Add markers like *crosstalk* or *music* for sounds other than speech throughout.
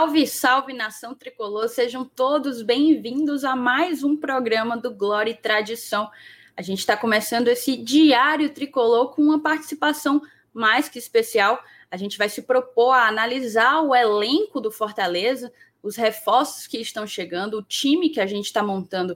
Salve, salve nação tricolor, sejam todos bem-vindos a mais um programa do Glória e Tradição. A gente está começando esse diário tricolor com uma participação mais que especial. A gente vai se propor a analisar o elenco do Fortaleza, os reforços que estão chegando, o time que a gente está montando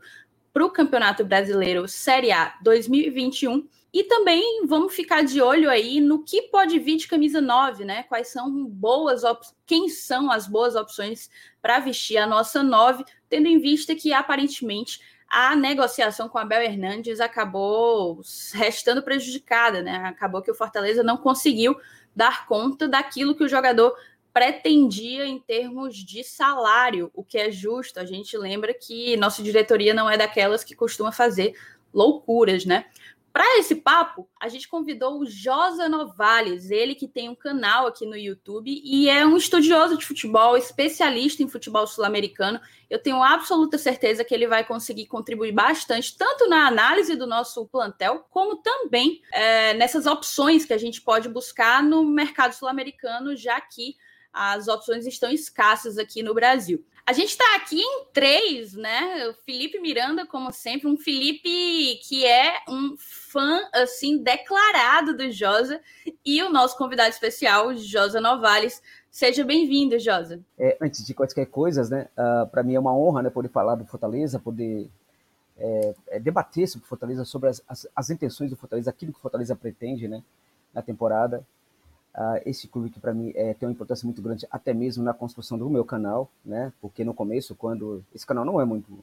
para o Campeonato Brasileiro Série A 2021 e também vamos ficar de olho aí no que pode vir de camisa 9, né? Quais são boas opções, quem são as boas opções para vestir a nossa 9, tendo em vista que aparentemente a negociação com Abel Hernandes acabou restando prejudicada, né? Acabou que o Fortaleza não conseguiu dar conta daquilo que o jogador pretendia em termos de salário, o que é justo. A gente lembra que nossa diretoria não é daquelas que costuma fazer loucuras, né? Para esse papo, a gente convidou o Josa Novales, ele que tem um canal aqui no YouTube e é um estudioso de futebol, especialista em futebol sul-americano. Eu tenho absoluta certeza que ele vai conseguir contribuir bastante, tanto na análise do nosso plantel, como também é, nessas opções que a gente pode buscar no mercado sul-americano, já que as opções estão escassas aqui no Brasil. A gente está aqui em três, né? O Felipe Miranda, como sempre, um Felipe que é um fã assim declarado do Josa e o nosso convidado especial, Josa Novales. Seja bem-vindo, Josa. É, antes de quaisquer coisas, né? Uh, ah, Para mim é uma honra, né, poder falar do Fortaleza, poder é, é, debater sobre o Fortaleza, sobre as, as, as intenções do Fortaleza, aquilo que o Fortaleza pretende, né, na temporada. Uh, esse clube que para mim é, tem uma importância muito grande, até mesmo na construção do meu canal, né? Porque no começo, quando esse canal não é muito,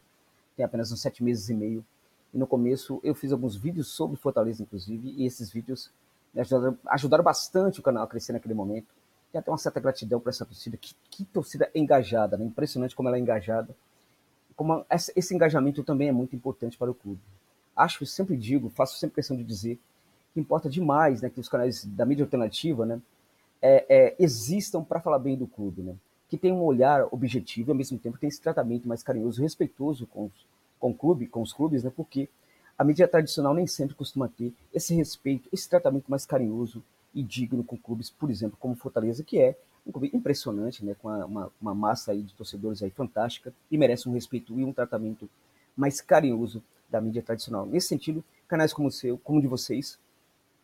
tem apenas uns sete meses e meio, e no começo eu fiz alguns vídeos sobre Fortaleza, inclusive, e esses vídeos ajudaram, ajudaram bastante o canal a crescer naquele momento. Tem até uma certa gratidão para essa torcida, que, que, torcida engajada, né? Impressionante como ela é engajada. Como essa, esse engajamento também é muito importante para o clube. Acho, sempre digo, faço sempre questão de dizer que importa demais, né, que os canais da mídia alternativa, né, é, é, existam para falar bem do clube, né, que tem um olhar objetivo e ao mesmo tempo tem esse tratamento mais carinhoso, respeitoso com os, com o clube, com os clubes, né, porque a mídia tradicional nem sempre costuma ter esse respeito, esse tratamento mais carinhoso e digno com clubes, por exemplo, como Fortaleza, que é um clube impressionante, né, com uma, uma massa aí de torcedores aí fantástica e merece um respeito e um tratamento mais carinhoso da mídia tradicional. Nesse sentido, canais como o seu, como o de vocês,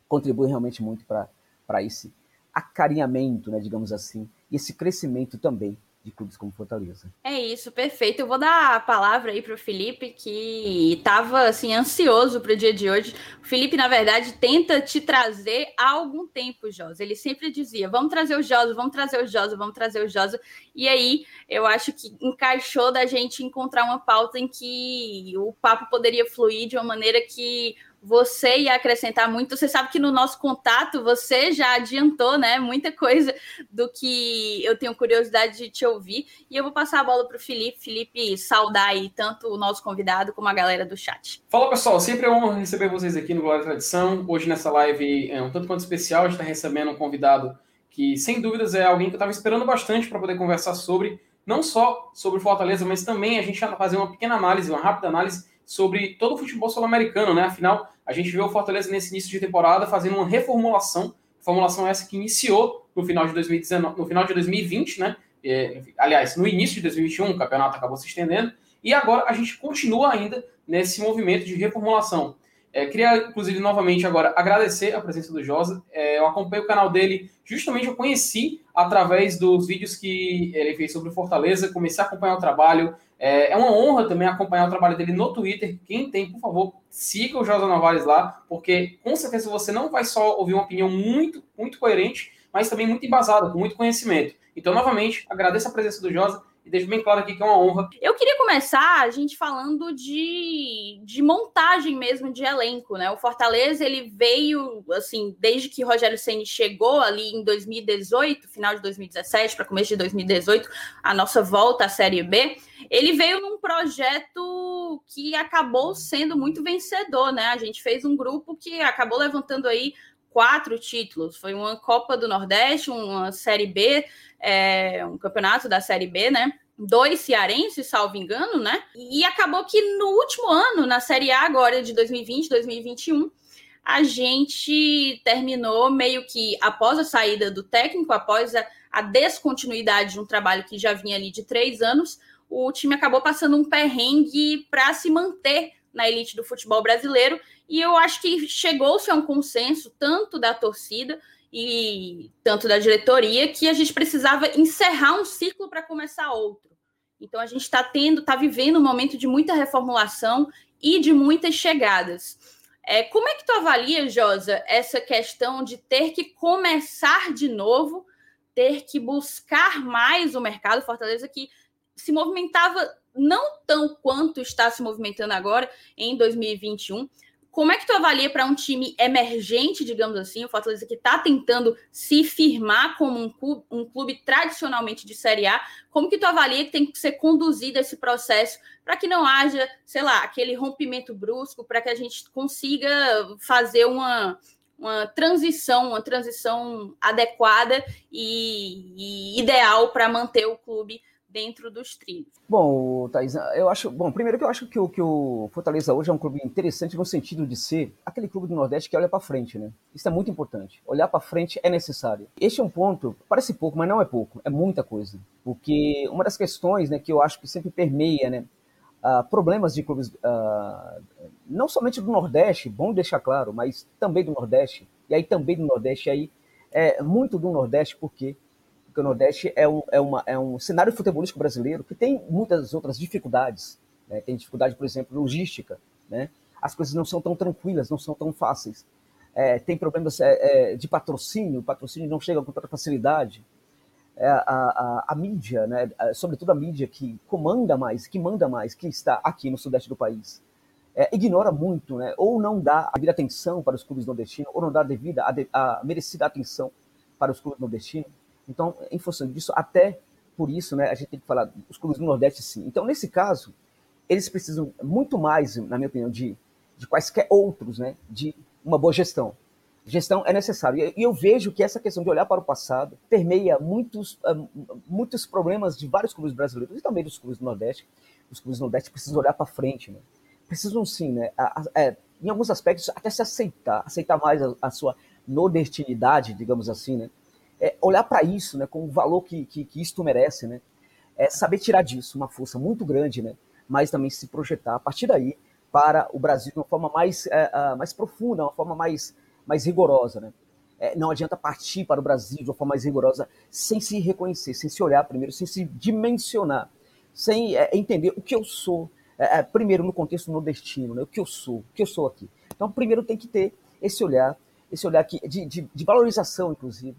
contribui realmente muito para esse acarinhamento, né, digamos assim, e esse crescimento também de clubes como Fortaleza. É isso, perfeito. Eu vou dar a palavra aí para o Felipe, que estava assim ansioso para o dia de hoje. O Felipe, na verdade, tenta te trazer há algum tempo, Josa. Ele sempre dizia: vamos trazer o Josa, vamos trazer o Josa, vamos trazer o Josa. E aí eu acho que encaixou da gente encontrar uma pauta em que o papo poderia fluir de uma maneira que você ia acrescentar muito. Você sabe que no nosso contato você já adiantou, né? Muita coisa do que eu tenho curiosidade de te ouvir. E eu vou passar a bola para o Felipe. Felipe, saudar aí tanto o nosso convidado como a galera do chat. Fala pessoal, sempre é honra receber vocês aqui no Glória Tradição. Hoje nessa live é um tanto quanto especial, a gente está recebendo um convidado que, sem dúvidas, é alguém que eu estava esperando bastante para poder conversar sobre, não só sobre Fortaleza, mas também a gente fazer uma pequena análise, uma rápida análise sobre todo o futebol sul-americano, né? Afinal, a gente viu o Fortaleza nesse início de temporada fazendo uma reformulação, formulação essa que iniciou no final de 2019, no final de 2020, né? É, aliás, no início de 2021, o campeonato acabou se estendendo, e agora a gente continua ainda nesse movimento de reformulação. É, queria, inclusive, novamente agora agradecer a presença do Josa. É, eu acompanho o canal dele, justamente eu conheci através dos vídeos que ele fez sobre Fortaleza, comecei a acompanhar o trabalho, é, é, uma honra também acompanhar o trabalho dele no Twitter. Quem tem, por favor, siga o José Novaes lá, porque com certeza você não vai só ouvir uma opinião muito, muito coerente, mas também muito embasada, com muito conhecimento. Então, novamente, agradeço a presença do Josa e deixo bem claro aqui que é uma honra. Eu queria começar a gente falando de, de montagem mesmo de elenco, né? O Fortaleza ele veio assim desde que Rogério Ceni chegou ali em 2018, final de 2017 para começo de 2018, a nossa volta à Série B. Ele veio num projeto que acabou sendo muito vencedor, né? A gente fez um grupo que acabou levantando aí quatro títulos. Foi uma Copa do Nordeste, uma Série B, é, um campeonato da Série B, né? Dois cearenses, salvo engano, né? E acabou que no último ano, na Série A agora de 2020, 2021, a gente terminou meio que após a saída do técnico, após a, a descontinuidade de um trabalho que já vinha ali de três anos, o time acabou passando um perrengue para se manter na elite do futebol brasileiro. E eu acho que chegou-se a um consenso, tanto da torcida e tanto da diretoria, que a gente precisava encerrar um ciclo para começar outro. Então a gente está tendo, está vivendo um momento de muita reformulação e de muitas chegadas. É, como é que tu avalia, Josa, essa questão de ter que começar de novo, ter que buscar mais o mercado Fortaleza que se movimentava não tão quanto está se movimentando agora em 2021. Como é que tu avalia para um time emergente, digamos assim, o Fortaleza que está tentando se firmar como um clube, um clube, tradicionalmente de Série A, como que tu avalia que tem que ser conduzido esse processo para que não haja, sei lá, aquele rompimento brusco, para que a gente consiga fazer uma, uma transição, uma transição adequada e, e ideal para manter o clube dentro dos trilhos. Bom, Thais, eu acho. Bom, primeiro que eu acho que o, que o Fortaleza hoje é um clube interessante no sentido de ser aquele clube do Nordeste que olha para frente, né? Isso é muito importante. Olhar para frente é necessário. Este é um ponto, parece pouco, mas não é pouco, é muita coisa. Porque uma das questões né, que eu acho que sempre permeia, né? Uh, problemas de clubes, uh, não somente do Nordeste, bom deixar claro, mas também do Nordeste, e aí também do Nordeste, aí é muito do Nordeste, porque porque o Nordeste é um, é, uma, é um cenário futebolístico brasileiro que tem muitas outras dificuldades. Né? Tem dificuldade, por exemplo, logística. Né? As coisas não são tão tranquilas, não são tão fáceis. É, tem problemas é, é, de patrocínio, o patrocínio não chega com tanta facilidade. É, a, a, a, mídia, né? sobretudo a mídia que comanda mais, que manda mais, que está aqui no sudeste do país, é, ignora muito, né? ou não dá a devida atenção para os clubes nordestinos, ou não dá a devida, a, a merecida atenção para os clubes nordestinos. Então, em função disso, até por isso, né, a gente tem que falar dos clubes do Nordeste, sim. Então, nesse caso, eles precisam muito mais, na minha opinião, de, de quaisquer outros, né, de uma boa gestão. Gestão é necessário. E eu vejo que essa questão de olhar para o passado permeia muitos, ah, muitos problemas de vários clubes brasileiros e também dos clubes do Nordeste. Os clubes do Nordeste precisam olhar para frente, né? Precisam sim, né? A, a, é, em alguns aspectos, até se aceitar, aceitar mais a, a sua nordestinidade, digamos assim, né? É, olhar para isso, né, com o valor que, que, que isto merece, né, é saber tirar disso uma força muito grande, né, mas também se projetar a partir daí para o Brasil de uma forma mais, é, mais profunda, uma forma mais, mais rigorosa, né. É, não adianta partir para o Brasil de uma forma mais rigorosa sem se reconhecer, sem se olhar primeiro, sem se dimensionar, sem é, entender o que eu sou, é, é, primeiro no contexto nordestino, né, o que eu sou, o que eu sou aqui. Então, primeiro tem que ter esse olhar, esse olhar aqui de, de, de valorização, inclusive,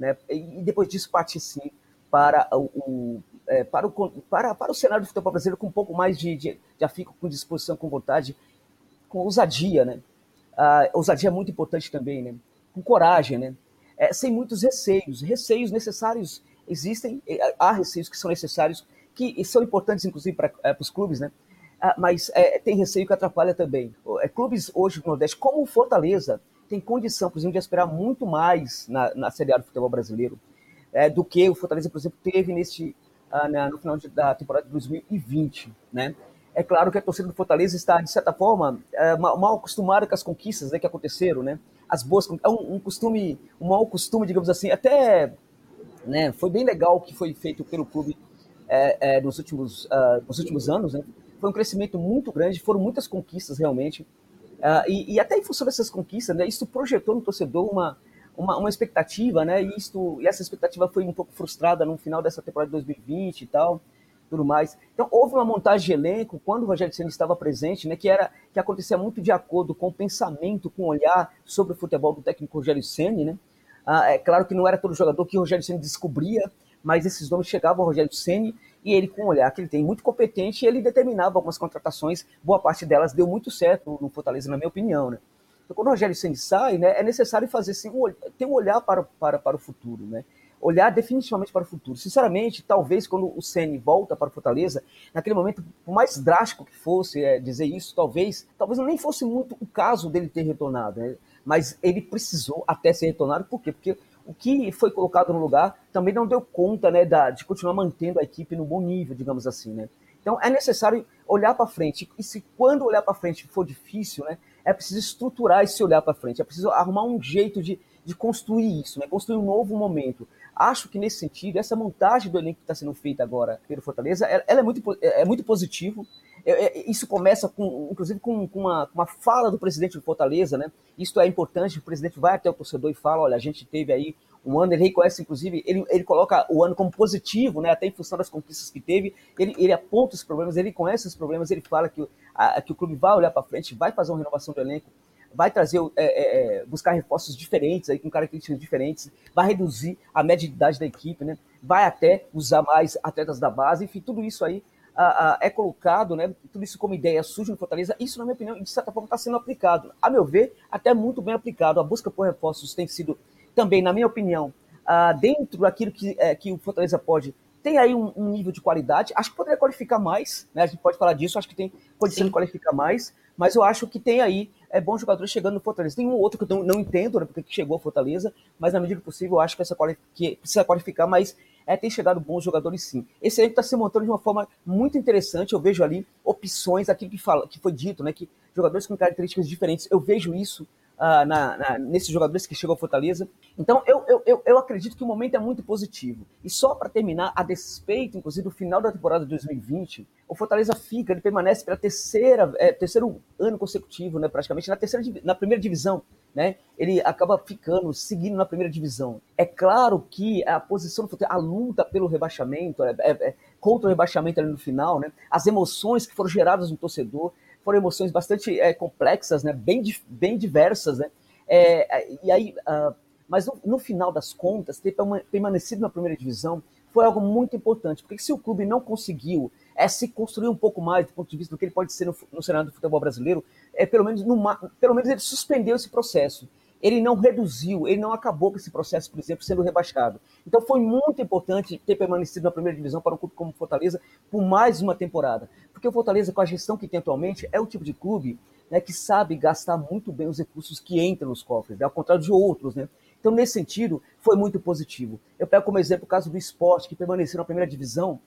né? E depois disso partir sim para o, é, para, o, para, para o cenário do futebol brasileiro com um pouco mais de, de fico com disposição, com vontade, com ousadia, né? A ousadia é muito importante também, né? Com coragem, né? É, sem muitos receios. Receios necessários existem, há receios que são necessários, que são importantes, inclusive, para é, os clubes, né? Ah, mas é, tem receio que atrapalha também. É, clubes hoje do Nordeste, como o Fortaleza, tem condição, por exemplo, de esperar muito mais na, na Série A do futebol brasileiro é, do que o Fortaleza, por exemplo, teve neste, ah, na, no final de, da temporada de 2020, né? É claro que a torcida do Fortaleza está, de certa forma, é, mal acostumada com as conquistas né, que aconteceram, né? As boas, é um, um costume, um mau costume, digamos assim, até, né? Foi bem legal o que foi feito pelo clube é, é, nos últimos, uh, nos últimos anos, né? Foi um crescimento muito grande, foram muitas conquistas realmente. Uh, e, e, até em função dessas conquistas, né, isso projetou no torcedor uma, uma, uma, expectativa, né, e, isto, e essa expectativa foi um pouco frustrada no final dessa temporada de 2020 e tal, tudo mais. Então, houve uma montagem de elenco, quando o Rogério Senna estava presente, né, que, era, que acontecia muito de acordo com o pensamento, com o olhar sobre o futebol do técnico Rogério Senna, né, uh, é claro que não era todo jogador que o Rogério Senna descobria, mas esses nomes chegavam ao Rogério Senna e ele, com o olhar que ele tem muito competente, ele determinava algumas contratações, boa parte delas deu muito certo no Fortaleza, na minha opinião, né? Então, quando o Rogério Senna sai, né, é necessário fazer assim, ter um olhar para, para, para o futuro, né? Olhar definitivamente para o futuro. Sinceramente, talvez quando o Senna volta para o Fortaleza, naquele momento, por mais drástico que fosse é, dizer isso, talvez, talvez nem fosse muito o caso dele ter retornado, né? Mas ele precisou até ser retornado, por quê? Porque o que foi colocado no lugar também não deu conta né, da, de continuar mantendo a equipe no bom nível, digamos assim. Né? Então é necessário olhar para frente. E se quando olhar para frente for difícil, né, é preciso estruturar esse olhar para frente. É preciso arrumar um jeito de, de construir isso, né, construir um novo momento. acho que nesse sentido, essa montagem do elenco que está sendo feita agora pelo Fortaleza, ela, ela é, muito, é, é muito positivo. É, é, isso começa, com, inclusive, com, uma, uma fala do presidente do Fortaleza, né? Isso é importante, o presidente vai até o torcedor e fala, olha, a gente teve aí um ano, ele reconhece, inclusive, ele, ele coloca o ano como positivo, né? Até em função das conquistas que teve, ele, ele aponta os problemas, ele conhece os problemas, ele fala que, a, que o clube vai olhar para frente, vai fazer uma renovação do elenco, vai trazer, é, é, é, buscar reforços diferentes, aí, com características diferentes, vai reduzir a média de idade da equipe, né? vai até usar mais atletas da base, enfim, tudo isso aí a, a, é colocado, né? tudo isso como ideia surge no Fortaleza, isso, na minha opinião, de certa forma está sendo aplicado. A meu ver, até muito bem aplicado. A busca por reforços tem sido também, na minha opinião, uh, dentro daquilo que, é, que o Fortaleza pode tem aí um, um, nível de qualidade. Acho que poderia qualificar mais, né? A gente pode falar disso, acho que tem condição de qualificar mais, mas eu acho que tem aí é, bons jogadores chegando no Fortaleza. Tem um outro que eu não, não entendo, né, porque chegou ao Fortaleza, mas na medida do possível eu acho que, essa que precisa qualificar, mas é, tem chegado bons jogadores sim. Esse elenco está se montando de uma forma muito interessante. Eu vejo ali opções, aquilo que, fala, que foi dito, né? Que jogadores com características diferentes. Eu vejo isso uh, na, na, nesses jogadores que chegam ao Fortaleza. Então, eu, eu, eu, acredito que o momento é muito positivo. E só para terminar, a despeito, inclusive, do final da temporada de 2020, o Fortaleza fica, ele permanece pela terceira, é, terceiro ano consecutivo, né, praticamente, na, terceira, na primeira divisão. Né, ele acaba ficando, seguindo na primeira divisão. É claro que a posição do Fortaleza, a luta pelo rebaixamento, é, é, é, contra o rebaixamento ali no final, né, as emoções que foram geradas no torcedor, foram emoções bastante é, complexas, né? bem, bem diversas. Né? É, e aí, uh, mas no, no, final das contas, ter permanecido na primeira divisão foi algo muito importante, porque se o clube não conseguiu é, se construir um pouco mais do ponto de vista do que ele pode ser no, no cenário do futebol brasileiro, é, pelo, menos no, pelo menos ele suspendeu esse processo ele não reduziu, ele não acabou com esse processo, por exemplo, sendo rebaixado. Então foi muito importante ter permanecido na primeira divisão para um clube como Fortaleza por mais uma temporada. Porque o Fortaleza, com a gestão que tem atualmente, é o tipo de clube né, que sabe gastar muito bem os recursos que entram nos cofres, né, ao contrário de outros. Né? Então, nesse sentido, foi muito positivo. Eu pego como exemplo o caso do esporte, que permaneceu na primeira divisão.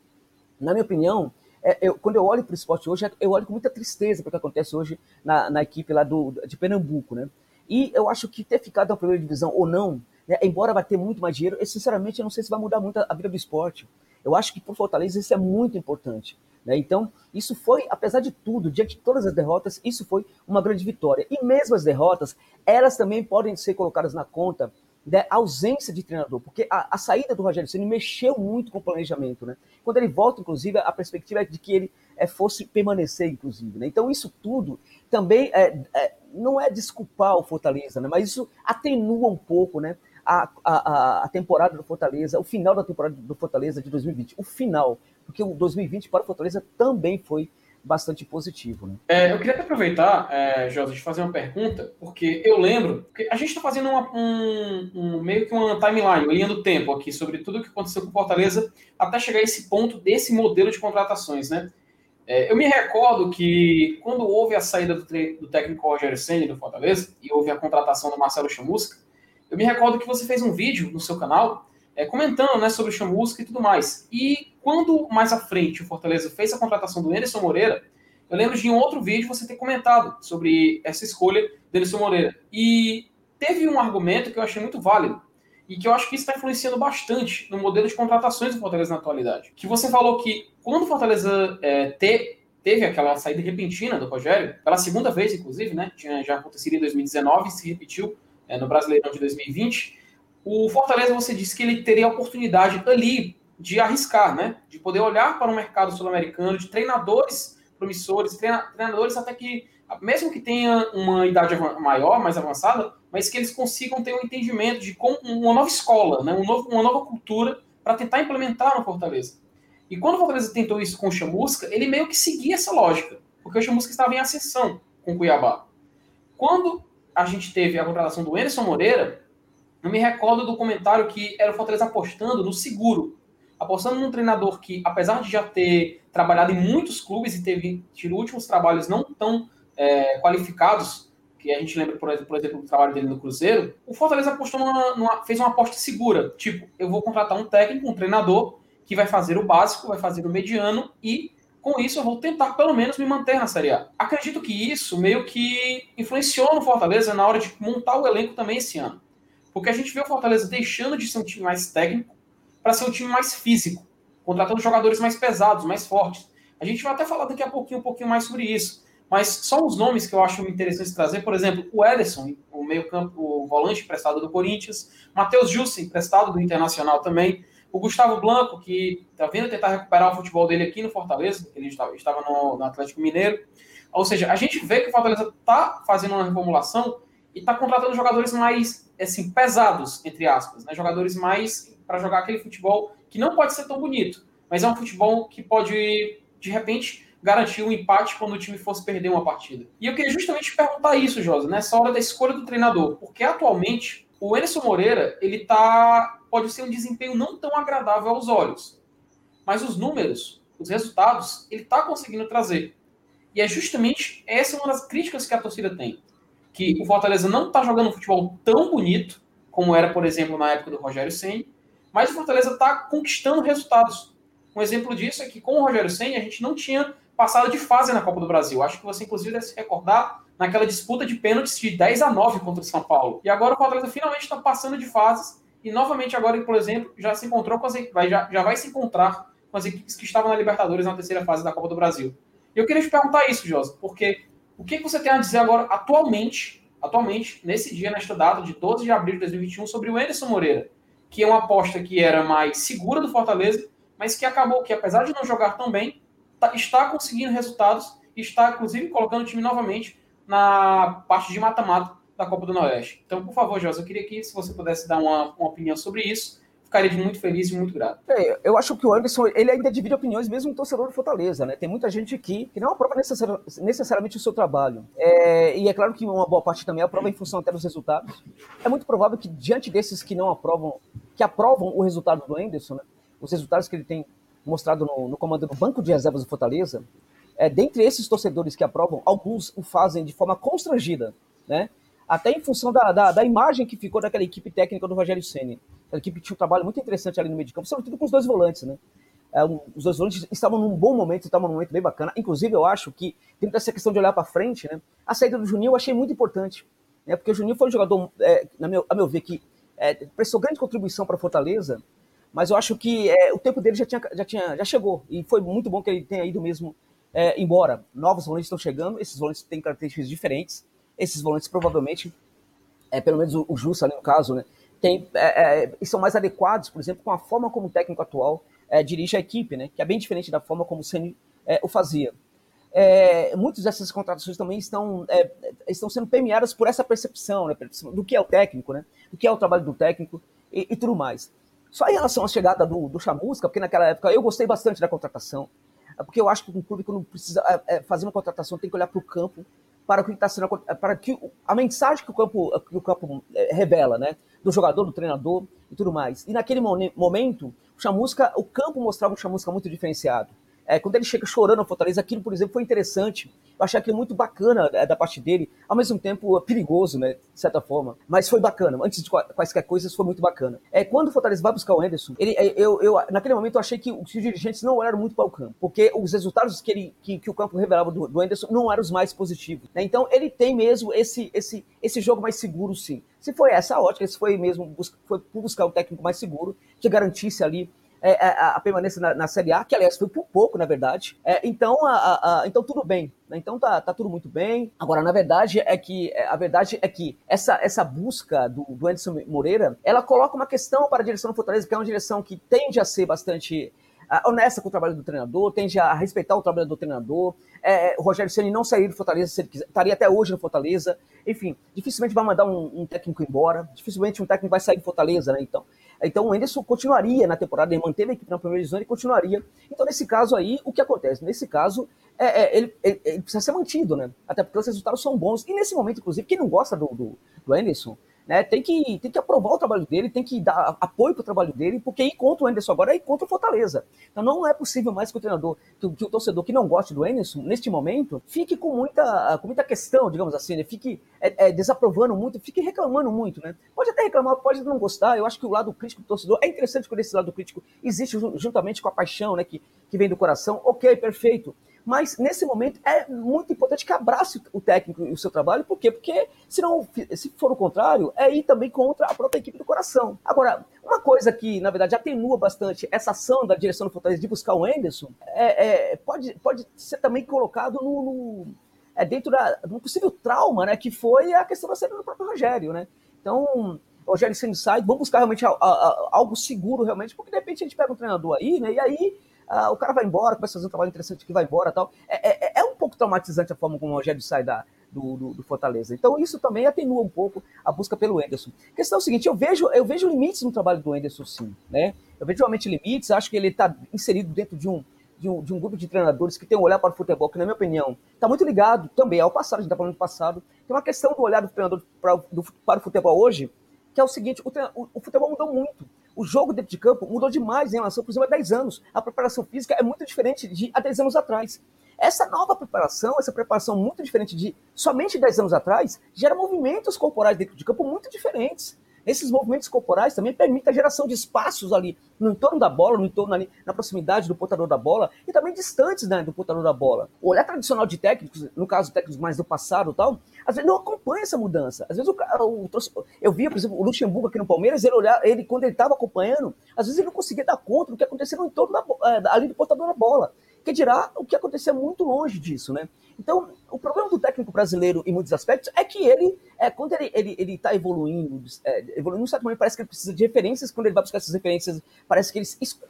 Na minha opinião, é, eu, quando eu olho para o esporte hoje, eu olho com muita tristeza para o que acontece hoje na, na equipe lá do, de Pernambuco. Né? E eu acho que ter ficado na primeira divisão ou não, né, embora vai ter muito mais dinheiro, eu, sinceramente eu não sei se vai mudar muito a, vida do esporte. Eu acho que o Fortaleza isso é muito importante. Né? Então, isso foi, apesar de tudo, diante de todas as derrotas, isso foi uma grande vitória. E mesmo as derrotas, elas também podem ser colocadas na conta da ausência de treinador, porque a, a saída do Rogério Ceni mexeu muito com o planejamento. Né? Quando ele volta, inclusive, a perspectiva é de que ele é, fosse permanecer, inclusive. Né? Então, isso tudo também é, é, não é desculpar o Fortaleza, né? mas isso atenua um pouco né? a, a, a temporada do Fortaleza, o final da temporada do Fortaleza de 2020. O final, porque o 2020 para o Fortaleza também foi bastante positivo. Né? É, eu queria aproveitar, é, de fazer uma pergunta, porque eu lembro que a gente está fazendo uma, um, um, meio que uma timeline, uma linha do tempo aqui, sobre tudo o que aconteceu com o Fortaleza, até chegar a esse ponto desse modelo de contratações, né? É, eu me recordo que quando houve a saída do, do técnico Rogério Senna do Fortaleza e houve a contratação do Marcelo Chamusca, eu me recordo que você fez um vídeo no seu canal é, comentando né, sobre o Chamusca e tudo mais. E quando mais à frente o Fortaleza fez a contratação do Anderson Moreira, eu lembro de em um outro vídeo você ter comentado sobre essa escolha do Anderson Moreira. E teve um argumento que eu achei muito válido e que eu acho que isso está influenciando bastante no modelo de contratações do Fortaleza na atualidade. Que você falou que quando o Fortaleza é, te, teve aquela saída repentina do Rogério, pela segunda vez, inclusive, né? Tinha já acontecido em 2019, se repetiu é, no Brasileirão de 2020. O Fortaleza, você disse que ele teria a oportunidade ali de arriscar, né? De poder olhar para o mercado sul-americano, de treinadores promissores, treinadores até que, mesmo que tenha uma idade maior, mais avançada, mas que eles consigam ter um entendimento de como uma nova escola, né? um novo, uma nova cultura para tentar implementar no Fortaleza. E quando o Fortaleza tentou isso com o Chamusca, ele meio que seguia essa lógica, porque o Chamusca estava em ascensão com o Cuiabá. Quando a gente teve a contratação do Anderson Moreira, eu me recordo do comentário que era o Fortaleza apostando no seguro, apostando num treinador que, apesar de já ter trabalhado em muitos clubes e teve tido últimos trabalhos não tão é, qualificados, que a gente lembra, por exemplo, do trabalho dele no Cruzeiro, o Fortaleza apostou numa, numa, fez uma aposta segura. Tipo, eu vou contratar um técnico, um treinador, que vai fazer o básico, vai fazer o mediano e com isso eu vou tentar pelo menos me manter na Série A. Acredito que isso meio que influenciou no Fortaleza na hora de montar o elenco também esse ano. Porque a gente vê o Fortaleza deixando de ser um time mais técnico para ser um time mais físico, contratando jogadores mais pesados, mais fortes. A gente vai até falar daqui a pouquinho um pouquinho mais sobre isso. Mas só uns nomes que eu acho interessante trazer, por exemplo, o Ederson, o meio-campo, o volante emprestado do Corinthians, Matheus Jussa, emprestado do Internacional também, o Gustavo Blanco, que está vindo tentar recuperar o futebol dele aqui no Fortaleza, ele estava, estava no, no Atlético Mineiro. Ou seja, a gente vê que o Fortaleza está fazendo uma reformulação e está contratando jogadores mais assim, pesados, entre aspas, né? jogadores mais para jogar aquele futebol que não pode ser tão bonito, mas é um futebol que pode, de repente, garantir um empate quando o time fosse perder uma partida. E eu queria justamente perguntar isso, Josa, nessa hora da escolha do treinador, porque atualmente o Enerson Moreira, ele tá pode ser um desempenho não tão agradável aos olhos, mas os números, os resultados, ele está conseguindo trazer. E é justamente essa uma das críticas que a torcida tem, que o Fortaleza não está jogando um futebol tão bonito como era, por exemplo, na época do Rogério Senna, mas o Fortaleza está conquistando resultados. Um exemplo disso é que com o Rogério Senna a gente não tinha passada de fase na Copa do Brasil. Acho que você, inclusive, deve se recordar naquela disputa de pênaltis de 10 a 9 contra o São Paulo. E agora o Fortaleza finalmente está passando de fases e novamente agora, por exemplo, já se encontrou com as vai, já, já vai se encontrar com as equipes que estavam na Libertadores na terceira fase da Copa do Brasil. E eu queria te perguntar isso, Josa, porque o que você tem a dizer agora, atualmente, atualmente, nesse dia, nesta data de 12 de abril de 2021, sobre o Anderson Moreira, que é uma aposta que era mais segura do Fortaleza, mas que acabou que, apesar de não jogar tão bem, está conseguindo resultados e está, inclusive, colocando o time novamente na parte de mata-mata da Copa do Nordeste. Então, por favor, Jorge, eu queria que, se você pudesse dar uma, uma opinião sobre isso, ficaria muito feliz e muito grato. É, eu acho que o Anderson, ele ainda divide opiniões, mesmo no torcedor de Fortaleza, né? Tem muita gente aqui que não aprova necessari necessariamente o seu trabalho. É, e é claro que uma boa parte também aprova em função até dos resultados. É muito provável que, diante desses que não aprovam, que aprovam o resultado do Anderson, né? os resultados que ele tem mostrado no, no comando do Banco de Reservas do Fortaleza, é, dentre esses torcedores que aprovam, alguns o fazem de forma constrangida, né? Até em função da, da, da imagem que ficou daquela equipe técnica do Rogério Senna. A equipe tinha um trabalho muito interessante ali no meio de campo, sobretudo com os dois volantes, né? É, um, os dois volantes estavam num bom momento, estavam num momento bem bacana. Inclusive, eu acho que, dentro dessa questão de olhar para frente, né? A saída do Juninho eu achei muito importante, né? Porque o Juninho foi um jogador, é, na meu, a meu ver, que é, prestou grande contribuição para Fortaleza, mas eu acho que é, o tempo dele já, tinha, já, tinha, já chegou, e foi muito bom que ele tenha ido mesmo é, embora. Novos volantes estão chegando, esses volantes têm características diferentes, esses volantes provavelmente, é, pelo menos o, o Jussa ali no caso, né, tem, é, é, são mais adequados, por exemplo, com a forma como o técnico atual é, dirige a equipe, né, que é bem diferente da forma como o Ceni é, o fazia. É, muitas dessas contratações também estão, é, estão sendo premiadas por essa percepção né, do que é o técnico, né, do que é o trabalho do técnico e, e tudo mais. Só em relação à chegada do, do Chamusca, porque naquela época eu gostei bastante da contratação, é porque eu acho que um clube, quando precisa é, é, fazer uma contratação, tem que olhar para o campo, para o que está sendo, para que a mensagem que o campo, que o campo revela, né? Do jogador, do treinador e tudo mais. E naquele momento, o Chamusca, o campo mostrava um Chamusca muito diferenciado. É, quando ele chega chorando a Fortaleza, aquilo, por exemplo, foi interessante. Eu achei aquilo muito bacana é, da parte dele, ao mesmo tempo perigoso, né, de certa forma. Mas foi bacana. Antes de quaisquer coisas, foi muito bacana. É, quando o Fortaleza vai buscar o Anderson, ele, é, eu, eu, naquele momento eu achei que os dirigentes não olharam muito para o campo, porque os resultados que, ele, que, que o campo revelava do, do Anderson não eram os mais positivos. Né? Então, ele tem mesmo esse, esse, esse jogo mais seguro, sim. Se foi essa a ótica, se foi mesmo foi buscar um técnico mais seguro, que garantisse ali é, é, a, a, permanência na, na, Série A, que aliás foi por pouco, na verdade. É, então, a, a, então tudo bem. Né? Então tá, tá tudo muito bem. Agora, na verdade, é que é, a verdade é que essa, essa busca do, do Anderson Moreira, ela coloca uma questão para a direção do Fortaleza, que é uma direção que tende a ser bastante honesta com o trabalho do treinador, tende a respeitar o trabalho do treinador. É, o Rogério Ceni não sairia do Fortaleza se ele quiser, estaria até hoje no Fortaleza. Enfim, dificilmente vai mandar um, um, técnico embora, dificilmente um técnico vai sair do Fortaleza, né? Então, então o Enderson continuaria na temporada, ele manteve a equipe na primeira divisão e continuaria. Então, nesse caso aí, o que acontece? Nesse caso, é, é, ele, ele, ele, precisa ser mantido, né? Até porque os resultados são bons. E nesse momento, inclusive, quem não gosta do, do, do Anderson, né, tem, que, tem que aprovar o trabalho dele, tem que dar apoio para o trabalho dele, porque contra o Anderson agora é contra o Fortaleza. Então não é possível mais que o treinador, que, que o torcedor que não goste do Anderson, neste momento, fique com muita, com muita questão, digamos assim, né, fique é, é, desaprovando muito, fique reclamando muito. Né? Pode até reclamar, pode não gostar, eu acho que o lado crítico do torcedor é interessante quando esse lado crítico existe juntamente com a paixão né, que, que vem do coração, ok, perfeito. Mas nesse momento é muito importante que abrace o técnico e o seu trabalho, por quê? Porque se, não, se for o contrário, é ir também contra a própria equipe do coração. Agora, uma coisa que, na verdade, atenua bastante essa ação da direção do Fortaleza de buscar o Anderson, é, é pode, pode ser também colocado no, no é dentro da, de um possível trauma, né, que foi a questão da saída do próprio Rogério, né? Então, Rogério sendo sai, vamos buscar realmente a, a, a, algo seguro, realmente, porque de repente a gente pega um treinador aí, né, e aí ah, o cara vai embora, começa a fazer um trabalho interessante que vai embora tal. É, é, é, um pouco traumatizante a forma como o Rogério sai da, do, do, do, Fortaleza. Então isso também atenua um pouco a busca pelo Enderson. A questão é o seguinte, eu vejo, eu vejo limites no trabalho do Enderson, sim. Né? Eu vejo realmente limites, acho que ele está inserido dentro de um, de um, de um, grupo de treinadores que tem um olhar para o futebol, que, na minha opinião, está muito ligado também ao passado, a gente está falando do passado. Tem uma questão do olhar do treinador para, do, para o futebol hoje, que é o seguinte, o, o futebol mudou muito. O jogo dentro de campo mudou demais em relação, por exemplo, a 10 anos. A preparação física é muito diferente de há 10 anos atrás. Essa nova preparação, essa preparação muito diferente de somente 10 anos atrás, gera movimentos corporais dentro de campo muito diferentes. Esses movimentos corporais também permitem a geração de espaços ali no entorno da bola, no entorno ali, na proximidade do portador da bola e também distantes né, do portador da bola. O olhar tradicional de técnicos, no caso técnicos mais do passado tal, às vezes não acompanha essa mudança. Às vezes o, o, eu via, por exemplo, o Luxemburgo aqui no Palmeiras, ele olhar, ele quando ele estava acompanhando, às vezes ele não conseguia dar conta do que acontecia no entorno da, é, ali do portador da bola. Que dirá o que acontecia muito longe disso, né? Então, o problema do técnico brasileiro, em muitos aspectos, é que ele, é, quando ele está ele, ele tá evoluindo, é, evoluindo, certo momento, parece que ele precisa de referências, quando ele vai buscar essas referências, parece que ele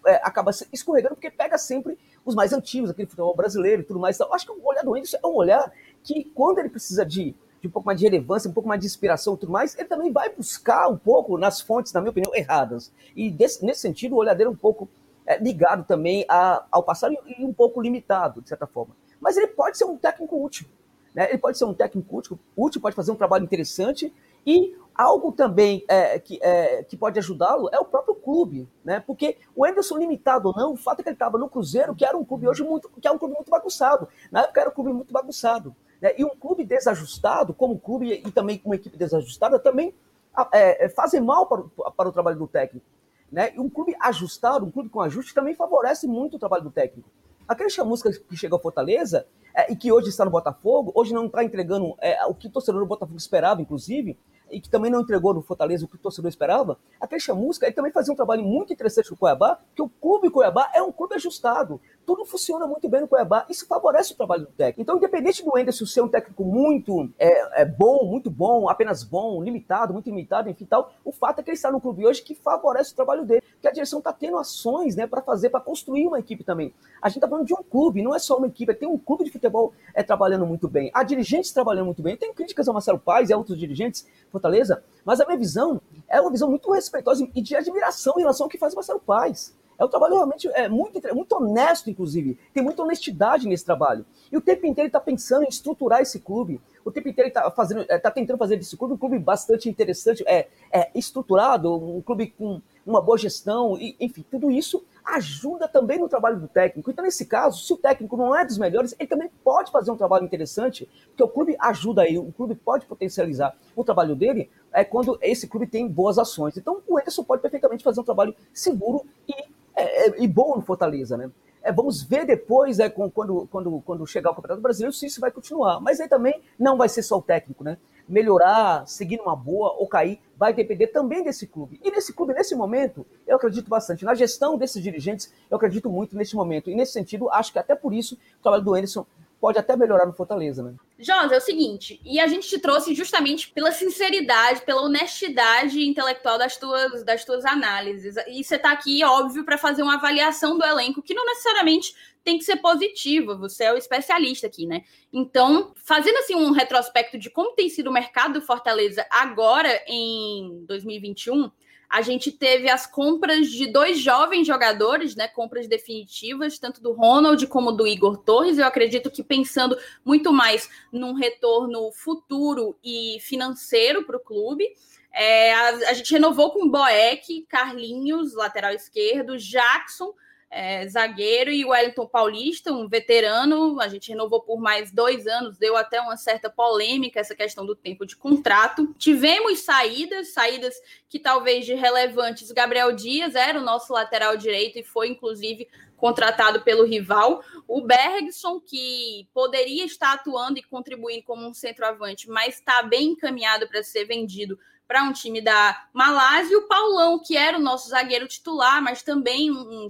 é, acaba escorregando, porque pega sempre os mais antigos, aquele futebol brasileiro e tudo mais. Então, acho que o olhar do Anderson é um olhar que, quando ele precisa de de um pouco mais de relevância, um pouco mais de inspiração e tudo mais, ele também vai buscar um pouco nas fontes, na minha opinião, erradas. E desse, nesse sentido, o olhar dele é um pouco é, ligado também a, ao passado e, um pouco limitado, de certa forma. Mas ele pode ser um técnico útil. Né? Ele pode ser um técnico útil, útil, pode fazer um trabalho interessante e algo também é, que, é, que pode ajudá-lo é o próprio clube, né? Porque o Anderson, limitado ou não, o fato é que ele estava no Cruzeiro, que era um clube hoje muito, que é um clube muito bagunçado. Na época era um clube muito bagunçado. Né? E um clube desajustado, como clube e também uma equipe desajustada, também é, é, fazem mal para, para o trabalho do técnico. Né? E um clube ajustado, um clube com ajuste, também favorece muito o trabalho do técnico. Aquele chamusca que chegou ao Fortaleza, é, e que hoje está no Botafogo, hoje não está entregando é, o que o torcedor do Botafogo esperava, inclusive, e que também não entregou no Fortaleza o que o torcedor esperava, aquele chamusca ele também fazia um trabalho muito interessante no Cuiabá, que o clube Cuiabá é um clube ajustado tudo funciona muito bem no Cuiabá. Isso favorece o trabalho do técnico. Então, independente do Enderson ser um técnico muito é, é bom, muito bom, apenas bom, limitado, muito limitado, enfim tal, o fato é que ele está no clube hoje que favorece o trabalho dele. Porque a direção está tendo ações né, para fazer, para construir uma equipe também. A gente está falando de um clube, não é só uma equipe, tem um clube de futebol é, trabalhando muito bem. Há dirigentes trabalhando muito bem. Tem críticas ao Marcelo Paes e a outros dirigentes, Fortaleza, mas a minha visão é uma visão muito respeitosa e de admiração em relação ao que faz o Marcelo Paes. É um trabalho realmente é, muito, muito honesto, inclusive. Tem muita honestidade nesse trabalho. E o tempo inteiro ele está pensando em estruturar esse clube. O tempo inteiro ele está fazendo, está tentando fazer desse clube um clube bastante interessante, é, é estruturado, um clube com uma boa gestão, e, enfim, tudo isso ajuda também no trabalho do técnico. Então, nesse caso, se o técnico não é dos melhores, ele também pode fazer um trabalho interessante, porque o clube ajuda aí, o clube pode potencializar o trabalho dele é quando esse clube tem boas ações. Então, o Anderson pode perfeitamente fazer um trabalho seguro e é, é, e bom no Fortaleza, né? É, vamos ver depois, é, com, quando, quando, quando chegar o Campeonato Brasileiro, se isso vai continuar. Mas aí também não vai ser só o técnico, né? Melhorar, seguir numa boa ou cair, vai depender também desse clube. E nesse clube, nesse momento, eu acredito bastante. Na gestão desses dirigentes, eu acredito muito nesse momento. E nesse sentido, acho que até por isso o trabalho do Anderson pode até melhorar no Fortaleza, né? Jonas, é o seguinte, e a gente te trouxe justamente pela sinceridade, pela honestidade intelectual das tuas, das tuas análises. E você está aqui, óbvio, para fazer uma avaliação do elenco, que não necessariamente tem que ser positiva, você é o especialista aqui, né? Então, fazendo assim um retrospecto de como tem sido o mercado do Fortaleza agora em 2021, a gente teve as compras de dois jovens jogadores, né? Compras definitivas, tanto do Ronald como do Igor Torres. Eu acredito que pensando muito mais num retorno futuro e financeiro para o clube. É, a, a, gente renovou com Boeck, Carlinhos, lateral esquerdo, Jackson, é, zagueiro, e o Wellington Paulista, um veterano. A gente renovou por mais dois anos, deu até uma certa polêmica essa questão do tempo de contrato. Tivemos saídas, saídas que talvez de relevantes. Gabriel Dias era o nosso lateral direito e foi, inclusive, contratado pelo rival. O Bergson, que poderia estar atuando e contribuindo como um centroavante, mas está bem encaminhado para ser vendido para um time da Malásia, e o Paulão, que era o nosso zagueiro titular, mas também um,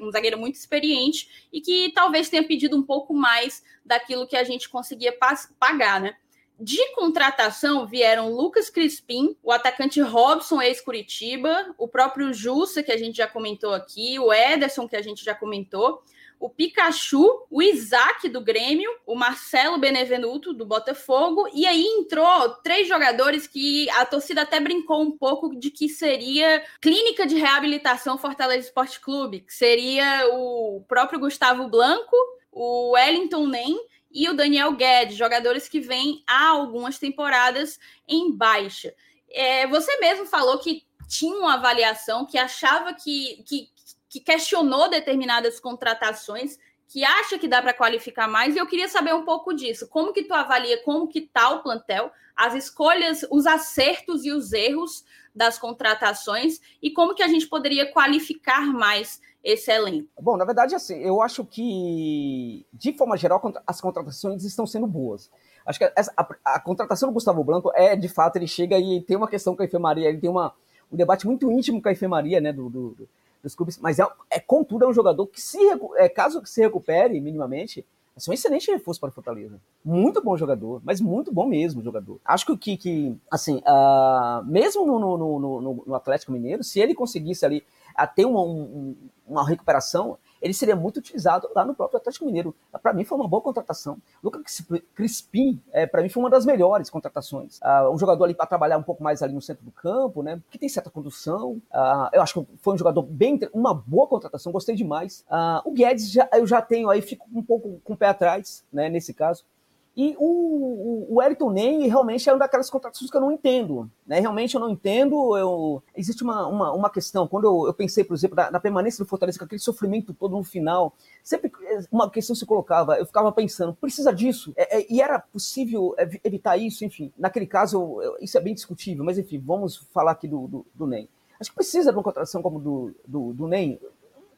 um, zagueiro muito experiente e que talvez tenha pedido um pouco mais daquilo que a gente conseguia pagar, né? De contratação vieram Lucas Crispim, o atacante Robson, ex-Curitiba, o próprio Jussa, que a gente já comentou aqui, o Ederson, que a gente já comentou, o Pikachu, o Isaac do Grêmio, o Marcelo Benevenuto do Botafogo, e aí entrou três jogadores que a torcida até brincou um pouco de que seria clínica de reabilitação Fortaleza Esporte Clube, que seria o próprio Gustavo Blanco, o Wellington Nem e o Daniel Guedes, jogadores que vêm há algumas temporadas em baixa. É, você mesmo falou que tinha uma avaliação que achava que, que que questionou determinadas contratações, que acha que dá para qualificar mais, e eu queria saber um pouco disso. Como que tu avalia como que está o plantel, as escolhas, os acertos e os erros das contratações, e como que a gente poderia qualificar mais esse elenco? Bom, na verdade, assim, eu acho que, de forma geral, as contratações estão sendo boas. Acho que a, a, a contratação do Gustavo Blanco é, de fato, ele chega e tem uma questão com a enfermaria, ele tem uma, um debate muito íntimo com a enfermaria, né, do, do dos clubes, mas é, é contudo é um jogador que se é, caso se recupere minimamente, é um excelente reforço para o Fortaleza. Muito bom jogador, mas muito bom mesmo jogador. Acho que que, que assim, uh, mesmo no, no, no, no, Atlético Mineiro, se ele conseguisse ali a ter uma, um, uma recuperação, ele seria muito utilizado lá no próprio Atlético Mineiro. Para mim foi uma boa contratação. Lucas Crispim, é, para mim foi uma das melhores contratações. Uh, um jogador ali para trabalhar um pouco mais ali no centro do campo, né? Que tem certa condução. Uh, eu acho que foi um jogador bem, uma boa contratação. Gostei demais. Uh, o Guedes já, eu já tenho aí fico um pouco com o pé atrás, né? Nesse caso. E o, o, o Elton Ney realmente é uma daquelas contratações que eu não entendo. Né? Realmente eu não entendo. Eu... Existe uma, uma, uma questão, quando eu, eu pensei, por exemplo, na, na, permanência do Fortaleza, com aquele sofrimento todo no final, sempre uma questão se colocava, eu ficava pensando, precisa disso? É, é, e era possível evitar isso? Enfim, naquele caso, eu, isso é bem discutível, mas enfim, vamos falar aqui do, do, do Ney. Acho que precisa de uma contratação como do, do, do Ney.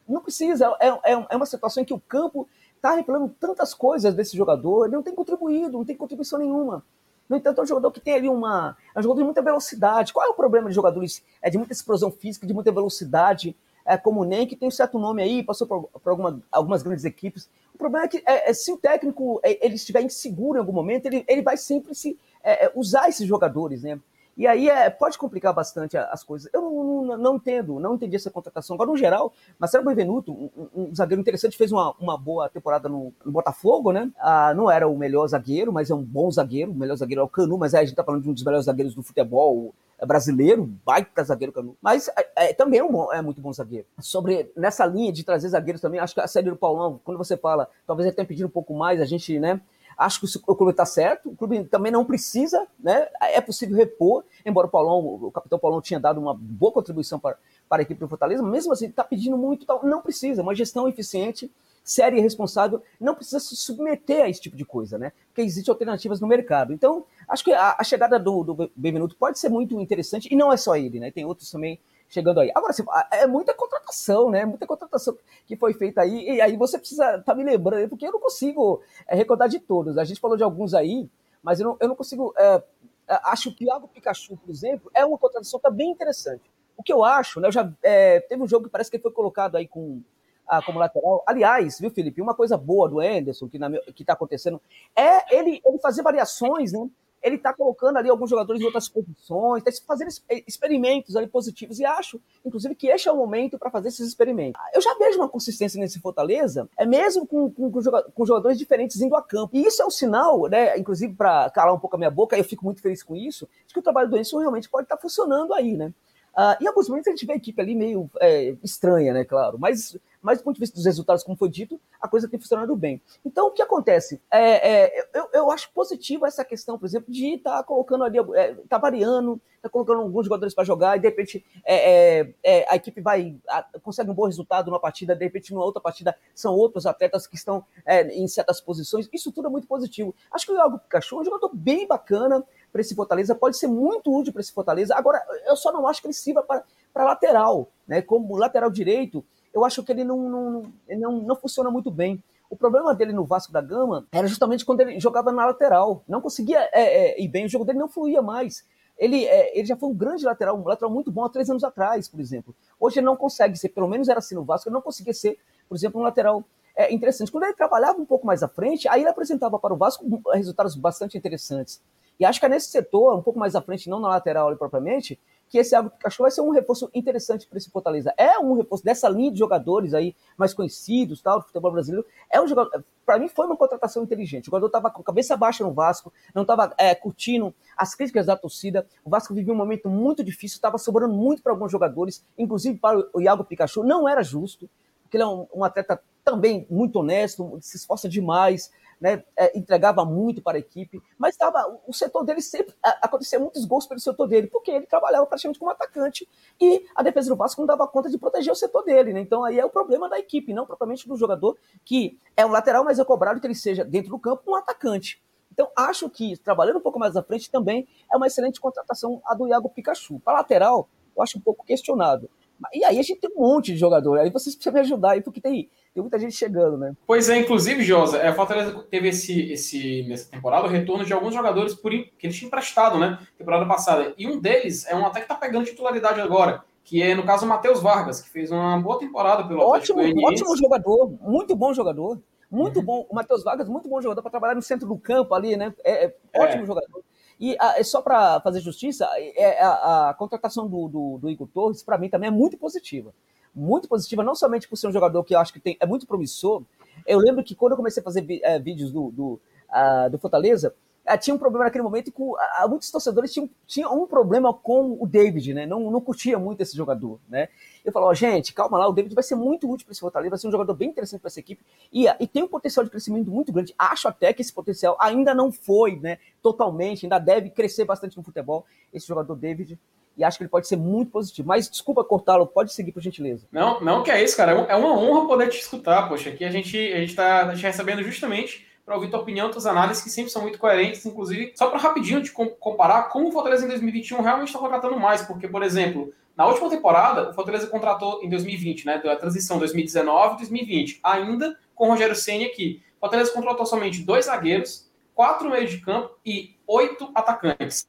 Não precisa, é, é, é uma situação em que o campo está revelando tantas coisas desse jogador, ele não tem contribuído, não tem contribuição nenhuma. No entanto, é um jogador que tem ali uma. É um jogador de muita velocidade. Qual é o problema de jogadores é de muita explosão física, de muita velocidade, é, como o Ney, que tem um certo nome aí, passou por, por alguma, algumas grandes equipes. O problema é que é, é, se o técnico é, ele estiver inseguro em algum momento, ele, ele vai sempre se é, é, usar esses jogadores, né? E aí é, pode complicar bastante as coisas. Eu não, não, não, entendo, não entendi essa contratação. Agora, no geral, Marcelo Benvenuto, um, um zagueiro interessante, fez uma, uma boa temporada no, no Botafogo, né? Ah, não era o melhor zagueiro, mas é um bom zagueiro. O melhor zagueiro é o Canu, mas aí a gente tá falando de um dos melhores zagueiros do futebol brasileiro, baita zagueiro Canu. Mas é, é, também é, um bom, é muito bom zagueiro. Sobre, nessa linha de trazer zagueiros também, acho que a série do Paulão, quando você fala, talvez ele tenha pedido um pouco mais, a gente, né? Acho que o clube está certo, o clube também não precisa, né? É possível repor, embora o Paulão, o capitão Paulão tinha dado uma boa contribuição para, para a equipe do Fortaleza, mesmo assim, está pedindo muito, não precisa, uma gestão eficiente, séria e responsável, não precisa se submeter a esse tipo de coisa, né? Porque existem alternativas no mercado. Então, acho que a, a chegada do, do Benvenuto pode ser muito interessante, e não é só ele, né? Tem outros também chegando aí. Agora, é muita contratação, né? Muita contratação que foi feita aí, e aí você precisa tá me lembrando, porque eu não consigo é, recordar de todos. A gente falou de alguns aí, mas eu não, eu não consigo. É, é acho que o Thiago Pikachu, por exemplo, é uma contratação que tá bem interessante. O que eu acho, né? Eu já é, teve um jogo que parece que foi colocado aí com ah, como lateral. Aliás, viu, Felipe? Uma coisa boa do Anderson que, está acontecendo é ele, ele fazer variações, né? Ele está colocando ali alguns jogadores em outras posições, está fazendo experimentos ali positivos, e acho, inclusive, que este é o momento para fazer esses experimentos. Eu já vejo uma consistência nesse Fortaleza, é mesmo com, com, com jogadores diferentes indo a campo. E isso é um sinal, né, inclusive para calar um pouco a minha boca, eu fico muito feliz com isso, de que o trabalho do Enzo realmente pode estar tá funcionando aí, né? Uh, em alguns momentos a gente vê a equipe ali meio é, estranha, né, claro, mas mas do ponto de vista dos resultados, como foi dito, a coisa tem funcionado bem. Então, o que acontece? É, é, eu, eu acho positivo essa questão, por exemplo, de estar tá colocando ali, é, tá variando, tá colocando alguns jogadores para jogar e de repente é, é, a equipe vai a, consegue um bom resultado numa partida, de repente numa outra partida são outros atletas que estão em certas posições. Isso tudo é muito positivo. Acho que o Iago Pikachu é um jogador bem bacana para esse Fortaleza, pode ser muito útil para esse Fortaleza. Agora, eu só não acho que ele sirva para lateral, né? Como lateral direito, eu acho que ele não, não, não, não funciona muito bem. O problema dele no Vasco da Gama era justamente quando ele jogava na lateral. Não conseguia é, é, ir bem, o jogo dele não fluía mais. Ele, é, ele já foi um grande lateral, um lateral muito bom há três anos atrás, por exemplo. Hoje ele não consegue ser, pelo menos era assim no Vasco, ele não conseguia ser, por exemplo, um lateral é, interessante. Quando ele trabalhava um pouco mais à frente, aí ele apresentava para o Vasco resultados bastante interessantes. E acho que é nesse setor, um pouco mais à frente, não na lateral propriamente, que esse Água Pikachu vai ser um reforço interessante para esse Fortaleza. É um reforço dessa linha de jogadores aí mais conhecidos, tal, do futebol brasileiro. É um jogador, para mim foi uma contratação inteligente. O jogador estava com a cabeça baixa no Vasco, não estava é, curtindo as críticas da torcida. O Vasco vivia um momento muito difícil, estava sobrando muito para alguns jogadores, inclusive para o Iago Pikachu. Não era justo, porque ele é um, um atleta também muito honesto, se esforça demais, né, é, entregava muito para a equipe, mas tava, o setor dele sempre acontecia muitos gols pelo setor dele, porque ele trabalhava praticamente como atacante e a defesa do Vasco não dava conta de proteger o setor dele, né? Então aí é o problema da equipe, não propriamente do jogador que é um lateral, mas é cobrado que ele seja dentro do campo um atacante. Então acho que trabalhando um pouco mais à frente também é uma excelente contratação a do Iago Pikachu. Para lateral, eu acho um pouco questionado. E aí a gente tem um monte de jogador. Aí vocês precisam me ajudar aí, porque tem, tem muita gente chegando, né? Pois é, inclusive, Josa, a Fortaleza teve esse, esse, nessa temporada o retorno de alguns jogadores por, que eles tinham emprestado, né? Temporada passada. E um deles é um até que tá pegando titularidade agora, que é, no caso, o Matheus Vargas, que fez uma boa temporada pelo ótimo, Ótimo jogador, muito bom jogador. Muito uhum. bom. O Matheus Vargas, muito bom jogador para trabalhar no centro do campo ali, né? É, é, é. ótimo jogador. E a, ah, é só para fazer justiça, é, a, a, contratação do, do, do Igor Torres, para mim, também é muito positiva. Muito positiva, não somente por ser um jogador que eu acho que tem, é muito promissor. Eu lembro que quando eu comecei a fazer é, vídeos do, do, uh, do Fortaleza, ah, tinha um problema naquele momento que uh, muitos torcedores tinham, tinham um problema com o David, né? Não, não curtia muito esse jogador, né? Eu falo, ó, gente, calma lá, o David vai ser muito útil para esse Fortaleza, vai ser um jogador bem interessante para essa equipe e, e tem um potencial de crescimento muito grande. Acho até que esse potencial ainda não foi, né? Totalmente, ainda deve crescer bastante no futebol, esse jogador David e acho que ele pode ser muito positivo. Mas desculpa cortá-lo, pode seguir, por gentileza. Não, não que é isso, cara. É uma honra poder te escutar, poxa. Aqui a gente a gente está tá recebendo justamente para ouvir tua opinião, tuas análises, que sempre são muito coerentes, inclusive, só para rapidinho te comparar como o Fortaleza em 2021 realmente está contratando mais, porque, por exemplo, na última temporada, o Fortaleza contratou em 2020, né, da transição 2019-2020, ainda com o Rogério Ceni aqui. O Fortaleza contratou somente dois zagueiros, quatro meios de campo e oito atacantes.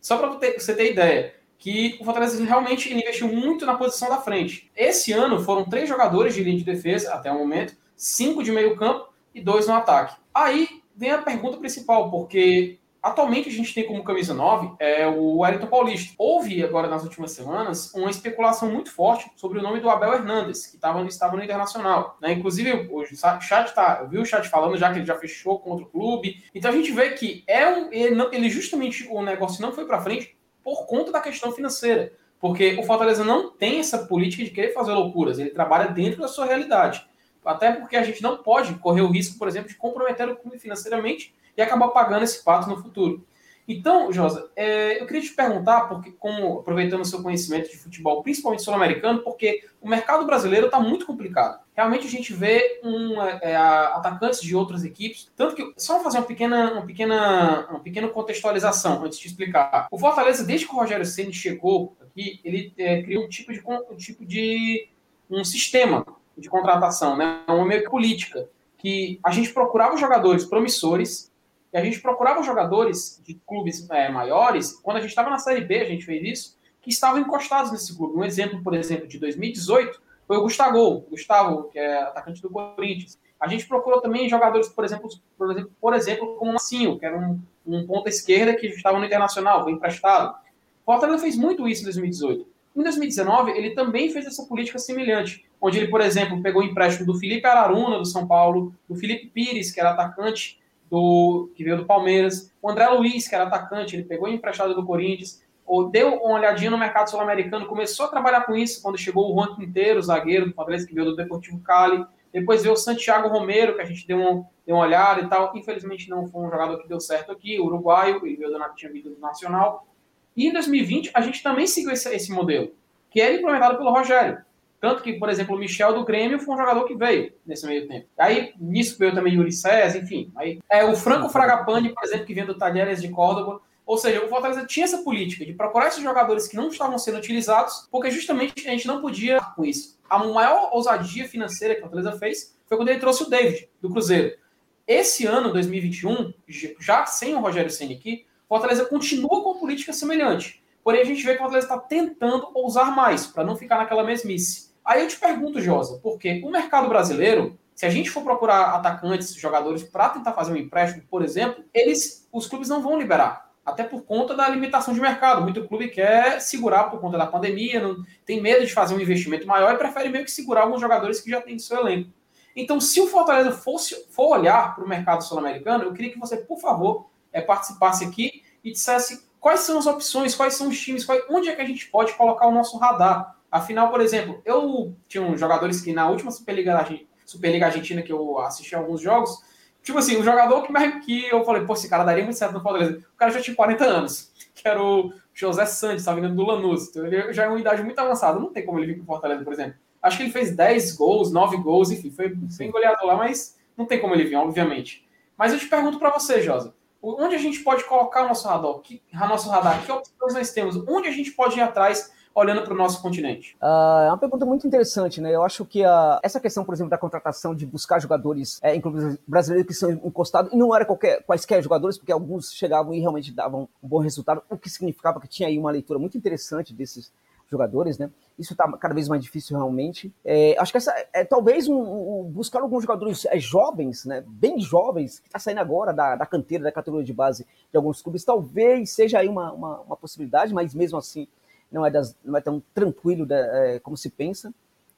Só para você ter ideia, que o Fortaleza realmente investiu muito na posição da frente. Esse ano foram três jogadores de linha de defesa, até o momento, cinco de meio campo e dois no ataque. Aí vem a pergunta principal, porque atualmente a gente tem como camisa 9 é, o Wellington Paulista. Houve agora nas últimas semanas uma especulação muito forte sobre o nome do Abel Hernandes, que tava, estava no Internacional. Né? Inclusive, o chat tá, eu vi o chat falando já que ele já fechou contra o clube. Então a gente vê que é um, ele, ele justamente o negócio não foi para frente por conta da questão financeira. Porque o Fortaleza não tem essa política de querer fazer loucuras, ele trabalha dentro da sua realidade. Até porque a gente não pode correr o risco, por exemplo, de comprometer o clube financeiramente e acabar pagando esse pato no futuro. Então, Josa, é, eu queria te perguntar, porque, como aproveitando o seu conhecimento de futebol, principalmente sul-americano, porque o mercado brasileiro está muito complicado. Realmente a gente vê um, é, é atacantes de outras equipes, tanto que só fazer uma pequena, uma pequena, uma pequena contextualização antes de explicar. O Fortaleza, desde que o Rogério Ceni chegou aqui, ele é, criou um tipo de um tipo de um sistema de contratação, né? Uma meio política que a gente procurava jogadores promissores e a gente procurava jogadores de clubes é, maiores. Quando a gente estava na Série B, a gente fez isso, que estavam encostados nesse clube. Um exemplo, por exemplo, de 2018 foi o Gustavo, Gustavo, que é atacante do Corinthians. A gente procurou também jogadores, por exemplo, por exemplo, por exemplo como o Massinho, que era um, um ponta esquerda que estava no Internacional, foi emprestado. Fortaleza fez muito isso em 2018. Em 2019, ele também fez essa política semelhante, onde ele, por exemplo, pegou o empréstimo do Felipe Araruna, do São Paulo, do Felipe Pires, que era atacante do que veio do Palmeiras, o André Luiz, que era atacante, ele pegou emprestado do Corinthians, ou deu uma olhadinha no mercado sul-americano, começou a trabalhar com isso quando chegou o Juan Quinteiro, zagueiro do Fortaleza, que veio do Deportivo Cali, depois veio o Santiago Romero, que a gente deu, um, deu uma olhada e tal, infelizmente não foi um jogador que deu certo aqui, o uruguaio, ele veio do, tinha vindo do Nacional, e em 2020 a gente também seguiu esse, esse modelo, que era implementado pelo Rogério. Tanto que, por exemplo, o Michel do Grêmio foi um jogador que veio nesse meio tempo. Aí, nisso veio também Yuri César, enfim. Aí, é, o Franco Fragapane, por exemplo, que vem do Talheres de Córdoba, Ou seja, o Fortaleza tinha essa política de procurar esses jogadores que não estavam sendo utilizados, porque justamente a gente não podia com isso. A maior ousadia financeira que o Fortaleza fez foi quando ele trouxe o David, do Cruzeiro. Esse ano, 2021, já sem o Rogério Senna aqui, o Fortaleza continua com política semelhante. Porém, a gente vê que o Fortaleza está tentando ousar mais, para não ficar naquela mesmice. Aí eu te pergunto, Josa, porque o mercado brasileiro, se a gente for procurar atacantes, jogadores para tentar fazer um empréstimo, por exemplo, eles, os clubes não vão liberar. Até por conta da limitação de mercado. Muito clube quer segurar por conta da pandemia, não, tem medo de fazer um investimento maior e prefere meio que segurar alguns jogadores que já tem no seu elenco. Então, se o Fortaleza fosse, for olhar para o mercado sul-americano, eu queria que você, por favor, é, participasse aqui e dissesse quais são as opções, quais são os times, qual, onde é que a gente pode colocar o nosso radar. Afinal, por exemplo, eu tinha uns jogadores que na última Superliga, Superliga Argentina que eu assisti a alguns jogos, tipo assim, o jogador que, que eu falei, pô, esse cara daria muito certo no Fortaleza, o cara já tinha 40 anos, *laughs* que era o José Santos, estava vindo do Lanús, então ele já é uma idade muito avançada, não tem como ele vir para o Fortaleza, por exemplo. Acho que ele fez 10 gols, 9 gols, enfim, foi bem goleado lá, mas não tem como ele vir, obviamente. Mas eu te pergunto para você, Josa, onde a gente pode colocar o nosso radar? Que, nosso radar? Que opções nós temos? Onde a gente pode ir atrás olhando para o nosso continente? Uh, é uma pergunta muito interessante, né? Eu acho que uh, essa questão, por exemplo, da contratação de buscar jogadores, é, inclusive brasileiros que são encostados, e não era qualquer, quaisquer jogadores, porque alguns chegavam e realmente davam um bom resultado, o que significava que tinha aí uma leitura muito interessante desses jogadores, né? Isso está cada vez mais difícil realmente. É, acho que essa é talvez um, um, buscar alguns jogadores é, jovens, né? Bem jovens, que está saindo agora da, da canteira, da categoria de base de alguns clubes, talvez seja aí uma, uma, uma possibilidade, mas mesmo assim não é, das, não é tão tranquilo da, é, como se pensa.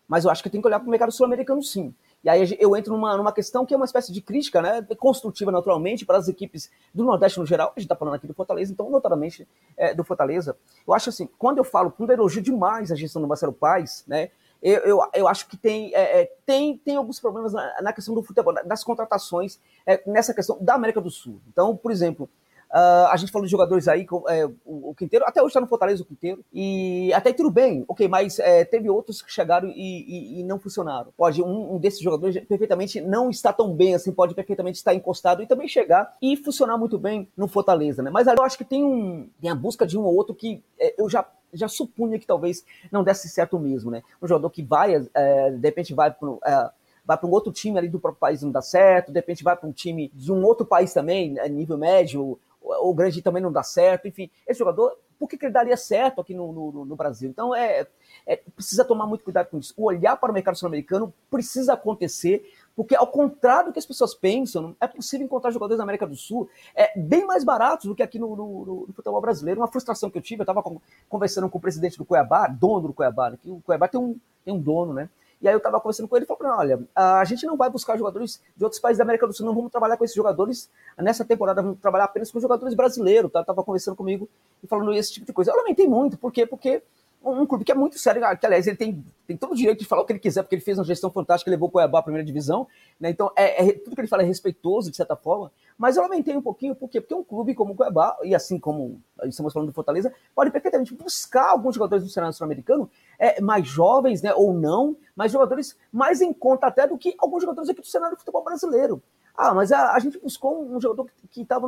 Mas eu acho que tem que olhar para o mercado sul-americano sim. E aí eu entro numa, numa questão que é uma espécie de crítica, né, construtiva naturalmente para as equipes do Nordeste no geral, a gente está falando aqui do Fortaleza, então notadamente é, do Fortaleza. Eu acho assim, quando eu falo, quando eu elogio demais a gestão do Marcelo Paes, né, eu, eu, eu acho que tem, é, é, tem, tem alguns problemas na, na, questão do futebol, das contratações, é, nessa questão da América do Sul. Então, por exemplo, Uh, a gente falou de jogadores aí, é, o, o, Quinteiro, até hoje está no Fortaleza o Quinteiro, e até tudo bem, ok, mas é, teve outros que chegaram e, e, e não funcionaram. Pode, um, um, desses jogadores perfeitamente não está tão bem assim, pode perfeitamente estar encostado e também chegar e funcionar muito bem no Fortaleza, né? Mas eu acho que tem, um, tem a busca de um ou outro que é, eu já já supunha que talvez não desse certo mesmo, né? Um jogador que vai, é, de repente vai para é, vai para um outro time ali do próprio país não dá certo, de repente vai para um time de um outro país também, né, nível médio, o grande também não dá certo, enfim, esse jogador, por que, que ele daria certo aqui no, no, no Brasil? Então, é, é, precisa tomar muito cuidado com isso. O olhar para o mercado sul-americano precisa acontecer, porque ao contrário do que as pessoas pensam, é possível encontrar jogadores na América do Sul é, bem mais baratos do que aqui no, no, no futebol brasileiro. Uma frustração que eu tive, eu estava conversando com o presidente do Cuiabá, dono do Cuiabá, né, que o Cuiabá tem um, tem um dono, né? E aí eu estava conversando com ele e falou: olha, a gente não vai buscar jogadores de outros países da América do Sul, não vamos trabalhar com esses jogadores. Nessa temporada vamos trabalhar apenas com jogadores brasileiros. Tá? Tava conversando comigo e falando esse tipo de coisa. Eu lamentei muito, por quê? Porque um clube que é muito sério, que aliás ele tem, tem todo o direito de falar o que ele quiser, porque ele fez uma gestão fantástica, levou o Cuiabá à primeira divisão, né? Então é, é, tudo que ele fala é respeitoso, de certa forma, mas eu lamentei um pouquinho, por quê? Porque um clube como o Cuiabá, e assim como estamos falando do Fortaleza, pode perfeitamente buscar alguns jogadores do cenário sul-americano é, mais jovens, né, ou não, mas jogadores mais em conta até do que alguns jogadores aqui do cenário do futebol brasileiro. Ah, mas a, a gente buscou um jogador que estava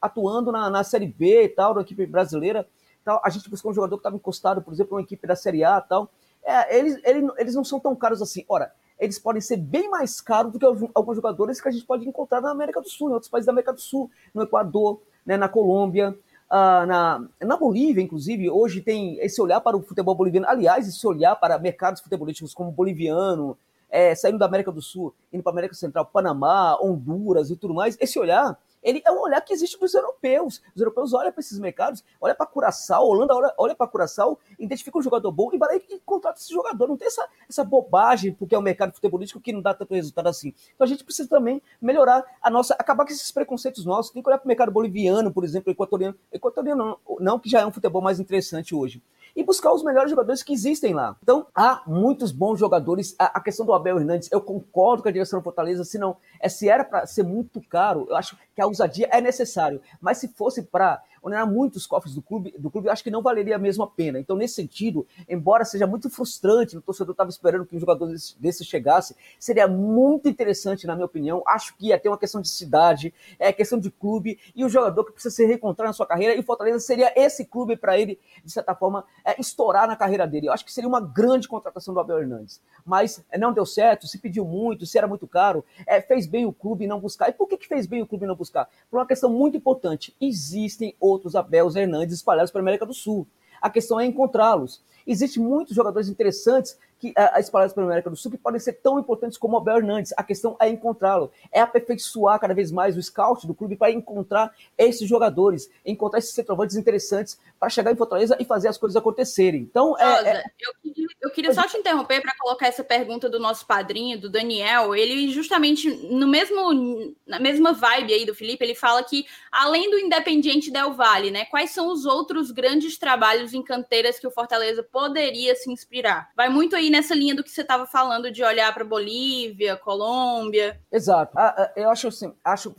atuando na, na Série B e tal, da equipe brasileira, tal. a gente buscou um jogador que estava encostado, por exemplo, uma equipe da Série A e tal. É, eles, eles, eles não são tão caros assim. Ora, eles podem ser bem mais caros do que alguns jogadores que a gente pode encontrar na América do Sul, em outros países da América do Sul, no Equador, né, na Colômbia, Uh, na, na Bolívia, inclusive, hoje tem esse olhar para o futebol boliviano, aliás, esse olhar para mercados futebolísticos como boliviano, é, saindo da América do Sul, indo para a América Central, Panamá, Honduras e tudo mais, esse olhar ele é um olhar que existe dos europeus. Os europeus olham para esses mercados, olham para Curaçao, Holanda olha, olha para Curaçao, identifica um jogador bom e vai e contrata esse jogador. Não tem essa, essa bobagem, porque é um mercado futebolístico que não dá tanto resultado assim. Então a gente precisa também melhorar a nossa, acabar com esses preconceitos nossos. Tem que olhar para o mercado boliviano, por exemplo, equatoriano. Equatoriano não, não, que já é um futebol mais interessante hoje e buscar os melhores jogadores que existem lá. Então, há muitos bons jogadores. A, a questão do Abel Hernandes, eu concordo com a direção do Fortaleza, se não, é, se era para ser muito caro, eu acho que a ousadia é necessário. Mas se fosse para onerar muito os cofres do clube, do clube, acho que não valeria a mesma pena. Então, nesse sentido, embora seja muito frustrante, o torcedor estava esperando que um jogador desse, desse, chegasse, seria muito interessante, na minha opinião. Acho que ia ter uma questão de cidade, é questão de clube, e o jogador que precisa se reencontrar na sua carreira, e Fortaleza seria esse clube para ele, de certa forma, é, estourar na carreira dele. Eu acho que seria uma grande contratação do Abel Hernandes. Mas é, não deu certo, se pediu muito, se era muito caro, é, fez bem o clube não buscar. E por que, que fez bem o clube não buscar? Por uma questão muito importante. Existem outros Abels Hernandes espalhados pela América do Sul. A questão é encontrá-los. Existem muitos jogadores interessantes que a, espalhados pela América do Sul que podem ser tão importantes como o Abel Hernandes. A questão é encontrá-lo, é aperfeiçoar cada vez mais o scout do clube para encontrar esses jogadores, encontrar esses centroavantes interessantes para chegar em Fortaleza e fazer as coisas acontecerem. Então, é, é... Eu, queria, eu, queria, só te interromper para colocar essa pergunta do nosso padrinho, do Daniel. Ele justamente no mesmo na mesma vibe aí do Felipe, ele fala que além do Independiente Del Valle, né, quais são os outros grandes trabalhos em canteiras que o Fortaleza poderia se inspirar? Vai muito aí nessa linha do que você estava falando de olhar para Bolívia, Colômbia. Exato. Ah, ah, eu acho assim, acho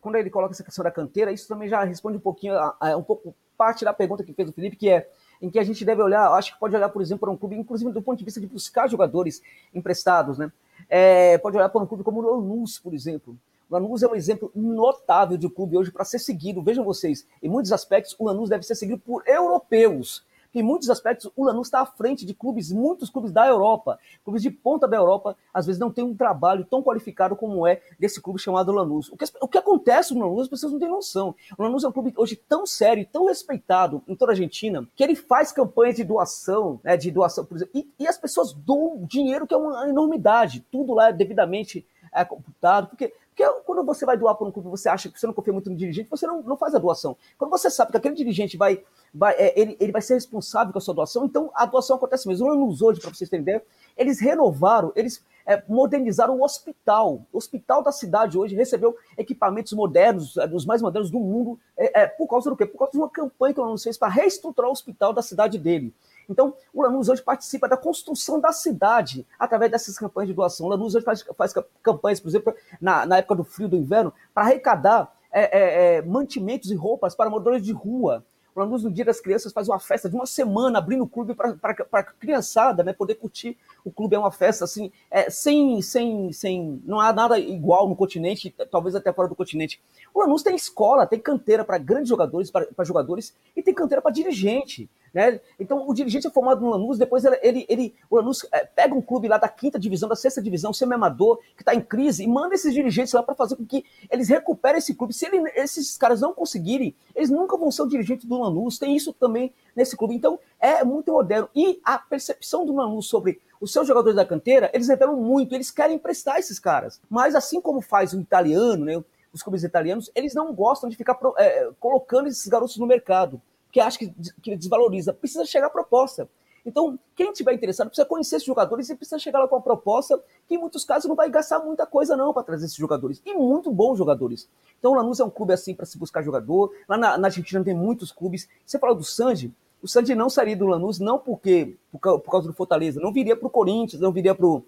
quando ele coloca essa questão da canteira, isso também já responde um pouquinho, um pouco parte da pergunta que fez o Felipe, que é em que a gente deve olhar, acho que pode olhar, por exemplo, para um clube, inclusive do ponto de vista de buscar jogadores emprestados, né? É, pode olhar para um clube como o Lanús, por exemplo. O Lanús é um exemplo notável de clube hoje para ser seguido. Vejam vocês, em muitos aspectos, o Lanús deve ser seguido por europeus em muitos aspectos o Lanús está à frente de clubes, muitos clubes da Europa, clubes de ponta da Europa, às vezes não tem um trabalho tão qualificado como é desse clube chamado Lanús. O que, o que acontece no Lanús, as pessoas não têm noção. O Lanús é um clube hoje tão sério tão respeitado em toda a Argentina, que ele faz campanhas de doação, né, de doação, por exemplo, e, e as pessoas doam dinheiro que é uma enormidade, tudo lá é devidamente é, computado, porque porque quando você vai doar para um clube, você acha que você não confia muito no dirigente, você não, não faz a doação. Quando você sabe que aquele dirigente vai, vai é, ele, ele vai ser responsável com a sua doação, então a doação acontece mesmo. No anos hoje, para vocês terem ideia, eles renovaram, eles é, modernizaram o hospital. O hospital da cidade hoje recebeu equipamentos modernos, é, os mais modernos do mundo, é, é, por causa do quê? Por causa de uma campanha que o Lanús fez para reestruturar o hospital da cidade dele. Então, o Lanús hoje participa da construção da cidade através dessas campanhas de doação. O Lanús hoje faz, faz campanhas, por exemplo, na, na época do frio do inverno, para arrecadar é, é, é, mantimentos e roupas para moradores de rua. O Lanús, no Dia das Crianças, faz uma festa de uma semana, abrindo o clube para a criançada né, poder curtir. O clube é uma festa assim, é, sem, sem, sem. Não há nada igual no continente, talvez até fora do continente. O Lanús tem escola, tem canteira para grandes jogadores, para jogadores, e tem canteira para dirigente. Né? Então, o dirigente é formado no Lanús, depois ele, ele, o Lanús é, pega um clube lá da quinta divisão, da sexta divisão, semi-amador, que está em crise, e manda esses dirigentes lá para fazer com que eles recuperem esse clube. Se ele, esses caras não conseguirem, eles nunca vão ser o dirigente do Lanús. Tem isso também nesse clube. Então, é muito moderno. E a percepção do Lanús sobre os seus jogadores da canteira, eles revelam muito, eles querem emprestar esses caras. Mas assim como faz o italiano, né, os clubes italianos, eles não gostam de ficar é, colocando esses garotos no mercado que acha que, que desvaloriza. Precisa chegar a proposta. Então, quem tiver interessado precisa conhecer esses jogadores e precisa chegar lá com uma proposta que, em muitos casos, não vai gastar muita coisa, não, para trazer esses jogadores. E muito bons jogadores. Então, o Lanús é um clube assim para se buscar jogador. Lá na, na, Argentina tem muitos clubes. Você falou do Sandy. O Sandy não sairia do Lanús, não porque por, por causa do Fortaleza, não viria para o Corinthians, não viria para o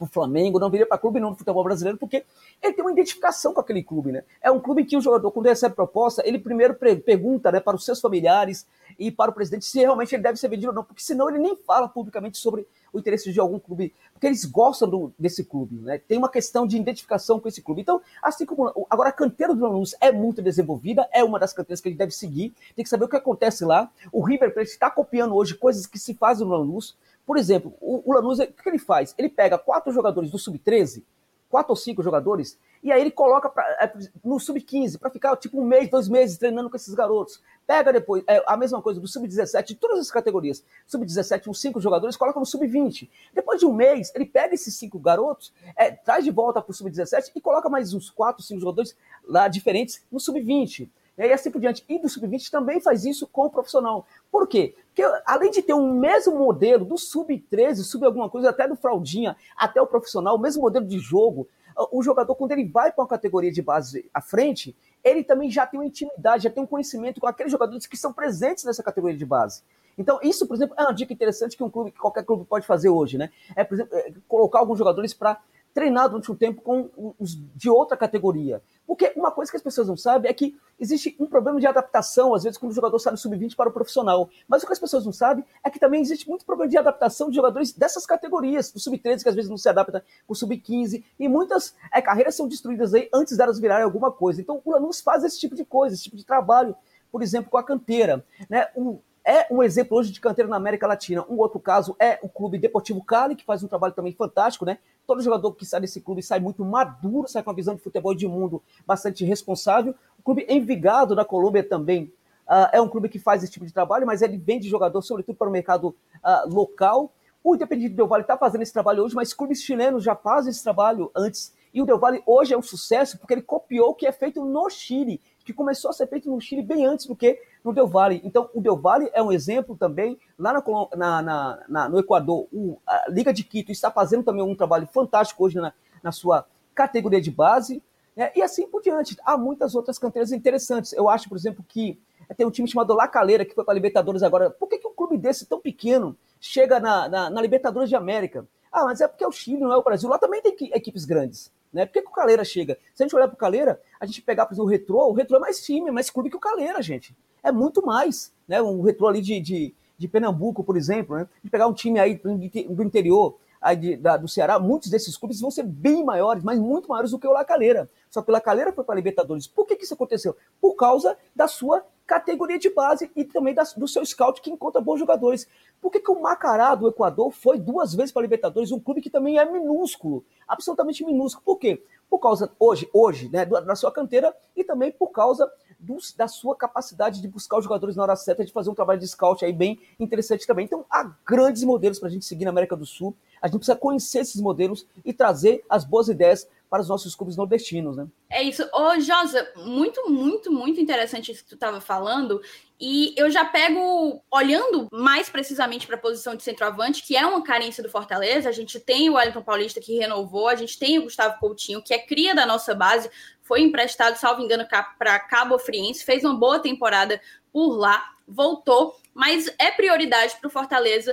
para o Flamengo, não viria para clube não do futebol brasileiro, porque ele tem uma identificação com aquele clube, né? É um clube que o jogador, quando recebe proposta, ele primeiro pergunta né, para os seus familiares e para o presidente se realmente ele deve ser vendido ou não, porque senão ele nem fala publicamente sobre o interesse de algum clube, porque eles gostam do, desse clube, né? Tem uma questão de identificação com esse clube. Então, assim como agora a canteira do Lanús é muito desenvolvida, é uma das canteiras que a gente deve seguir, tem que saber o que acontece lá. O River Plate está copiando hoje coisas que se fazem no Lanús. Por exemplo, o, o Lanús, o que ele faz? Ele pega quatro jogadores do Sub-13, quatro ou cinco jogadores, e aí ele coloca pra, é, no Sub-15 para ficar tipo um mês, dois meses treinando com esses garotos. Pega depois é, a mesma coisa do Sub-17, de todas as categorias. Sub-17, uns cinco jogadores, coloca no Sub-20. Depois de um mês, ele pega esses cinco garotos, é, traz de volta para o Sub-17 e coloca mais uns quatro, cinco jogadores lá diferentes no Sub-20 e assim por diante. E do sub-20 também faz isso com o profissional. Por quê? Porque além de ter um mesmo modelo do sub-13, sub alguma coisa, até do fraldinha, até o profissional, o mesmo modelo de jogo, o jogador, quando ele vai para uma categoria de base à frente, ele também já tem uma intimidade, já tem um conhecimento com aqueles jogadores que são presentes nessa categoria de base. Então, isso, por exemplo, é uma dica interessante que um clube, que qualquer clube pode fazer hoje, né? É, por exemplo, é, colocar alguns jogadores para treinar durante um tempo com os de outra categoria. Porque uma coisa que as pessoas não sabem é que existe um problema de adaptação, às vezes, quando o jogador sai do sub-20 para o profissional. Mas o que as pessoas não sabem é que também existe muito problema de adaptação de jogadores dessas categorias, do sub-13, que às vezes não se adapta com o sub-15, e muitas é, carreiras são destruídas aí antes delas virarem alguma coisa. Então, o Lanús faz esse tipo de coisa, esse tipo de trabalho, por exemplo, com a canteira. Né? Um, é um exemplo hoje de canteira na América Latina. Um outro caso é o Clube Deportivo Cali, que faz um trabalho também fantástico, né? Todo jogador que sai desse clube sai muito maduro, sai com uma visão de futebol de mundo bastante responsável. O clube Envigado da Colômbia também uh, é um clube que faz esse tipo de trabalho, mas ele vende jogador sobretudo para o mercado uh, local. O Independiente Del Valle está fazendo esse trabalho hoje, mas clubes chilenos já fazem esse trabalho antes. E o Del Valle hoje é um sucesso porque ele copiou o que é feito no Chile, que começou a ser feito no Chile bem antes do que no Del Valle. Então, o Del Valle é um exemplo também. Lá na, na, na, no Equador, o, a Liga de Quito está fazendo também um trabalho fantástico hoje na, na sua categoria de base. Né? E assim por diante. Há muitas outras canteiras interessantes. Eu acho, por exemplo, que tem um time chamado La Calera, que foi para a Libertadores agora. Por que, que um clube desse tão pequeno chega na, na, na Libertadores de América? Ah, mas é porque é o Chile, não é o Brasil. Lá também tem equipes grandes. Né? Por que, que o Caleira chega? Se a gente olhar para o Caleira, a gente pegar, por exemplo, o Retrô, o Retrô é mais time, mais clube que o Caleira, gente. É muito mais. Né? Um Retrô ali de, de, de Pernambuco, por exemplo, né? de pegar um time aí do interior de, da, do Ceará, muitos desses clubes vão ser bem maiores, mas muito maiores do que o Lacaleira. Só que o Lacaleira foi para a Libertadores. Por que, que isso aconteceu? Por causa da sua categoria de base e também da, do seu scout que encontra bons jogadores. Por que, que o Macará do Equador foi duas vezes para a Libertadores, um clube que também é minúsculo, absolutamente minúsculo? Por quê? Por causa, hoje, hoje né, da sua canteira e também por causa do, da sua capacidade de buscar os jogadores na hora certa, de fazer um trabalho de scout aí bem interessante também. Então, há grandes modelos para a gente seguir na América do Sul. A gente precisa conhecer esses modelos e trazer as boas ideias para os nossos clubes nordestinos, né? É isso. Ô, Josa, muito, muito, muito interessante isso que tu estava falando. E eu já pego, olhando mais precisamente para a posição de centroavante, que é uma carência do Fortaleza. A gente tem o Wellington Paulista que renovou, a gente tem o Gustavo Coutinho, que é cria da nossa base, foi emprestado, salvo engano, para Cabo Friense, fez uma boa temporada por lá, voltou, mas é prioridade para o Fortaleza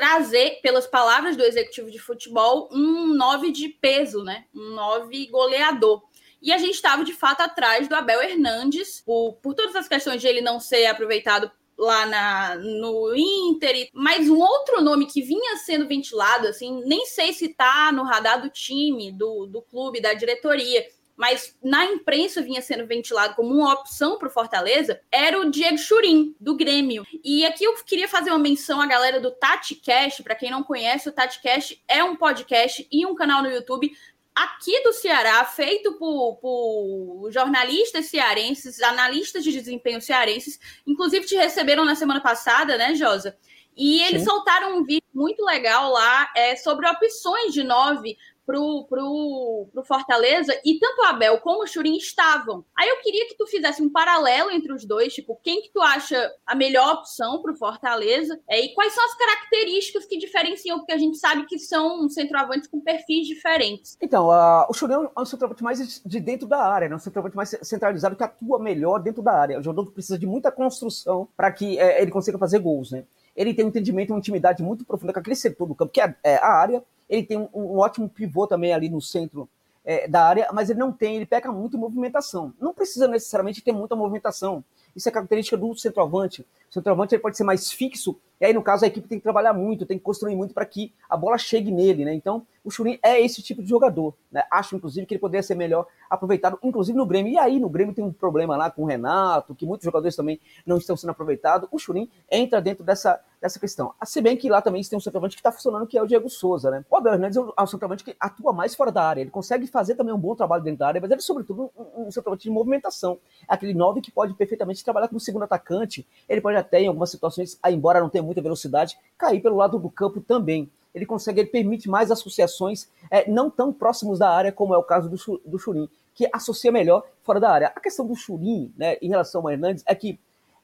trazer, pelas palavras do executivo de futebol, um 9 de peso, né? Um 9 goleador. E a gente estava, de fato, atrás do Abel Hernandes, por, por todas as questões de ele não ser aproveitado lá na, no Inter, mas um outro nome que vinha sendo ventilado, assim, nem sei se tá no radar do time, do, do clube, da diretoria, mas na imprensa vinha sendo ventilado como uma opção para o Fortaleza, era o Diego Churin, do Grêmio. E aqui eu queria fazer uma menção à galera do TatiCast, para quem não conhece, o TatiCast é um podcast e um canal no YouTube aqui do Ceará, feito por, por, jornalistas cearenses, analistas de desempenho cearenses, inclusive te receberam na semana passada, né, Josa? E eles Sim. soltaram um vídeo muito legal lá é, sobre opções de nove pro, pro, pro Fortaleza e tanto o Abel como o Churin estavam. Aí eu queria que tu fizesse um paralelo entre os dois, tipo, quem que tu acha a melhor opção pro Fortaleza é, e quais são as características que diferenciam, porque a gente sabe que são centroavantes com perfis diferentes. Então, uh, o Churin é um centroavante mais de dentro da área, né? um centroavante mais centralizado que atua melhor dentro da área. O jogador que precisa de muita construção para que é, ele consiga fazer gols, né? Ele tem um entendimento, uma intimidade muito profunda com aquele setor do campo, que é, é a área, ele tem um, um ótimo pivô também ali no centro é, da área, mas ele não tem, ele peca muito em movimentação. Não precisa necessariamente ter muita movimentação. Isso é característica do centroavante. O centroavante ele pode ser mais fixo, e aí, no caso, a equipe tem que trabalhar muito, tem que construir muito para que a bola chegue nele, né? Então, o Churin é esse tipo de jogador. Né? Acho, inclusive, que ele poderia ser melhor aproveitado, inclusive no Grêmio. E aí, no Grêmio tem um problema lá com o Renato, que muitos jogadores também não estão sendo aproveitados. O Churin entra dentro dessa, dessa questão. Ah, se bem que lá também tem um centroavante que está funcionando, que é o Diego Souza, né? O Abel Hernandes é um centroavante que atua mais fora da área. Ele consegue fazer também um bom trabalho dentro da área, mas ele é, sobretudo, um, um centroavante de movimentação. É aquele nove que pode perfeitamente trabalhar como segundo atacante. Ele pode até, em algumas situações, embora não tenha muita velocidade, cair pelo lado do campo também. Ele consegue, ele permite mais associações é, não tão próximos da área, como é o caso do, do Churin, que associa melhor fora da área. A questão do Churin, né, em relação ao Hernandes, é que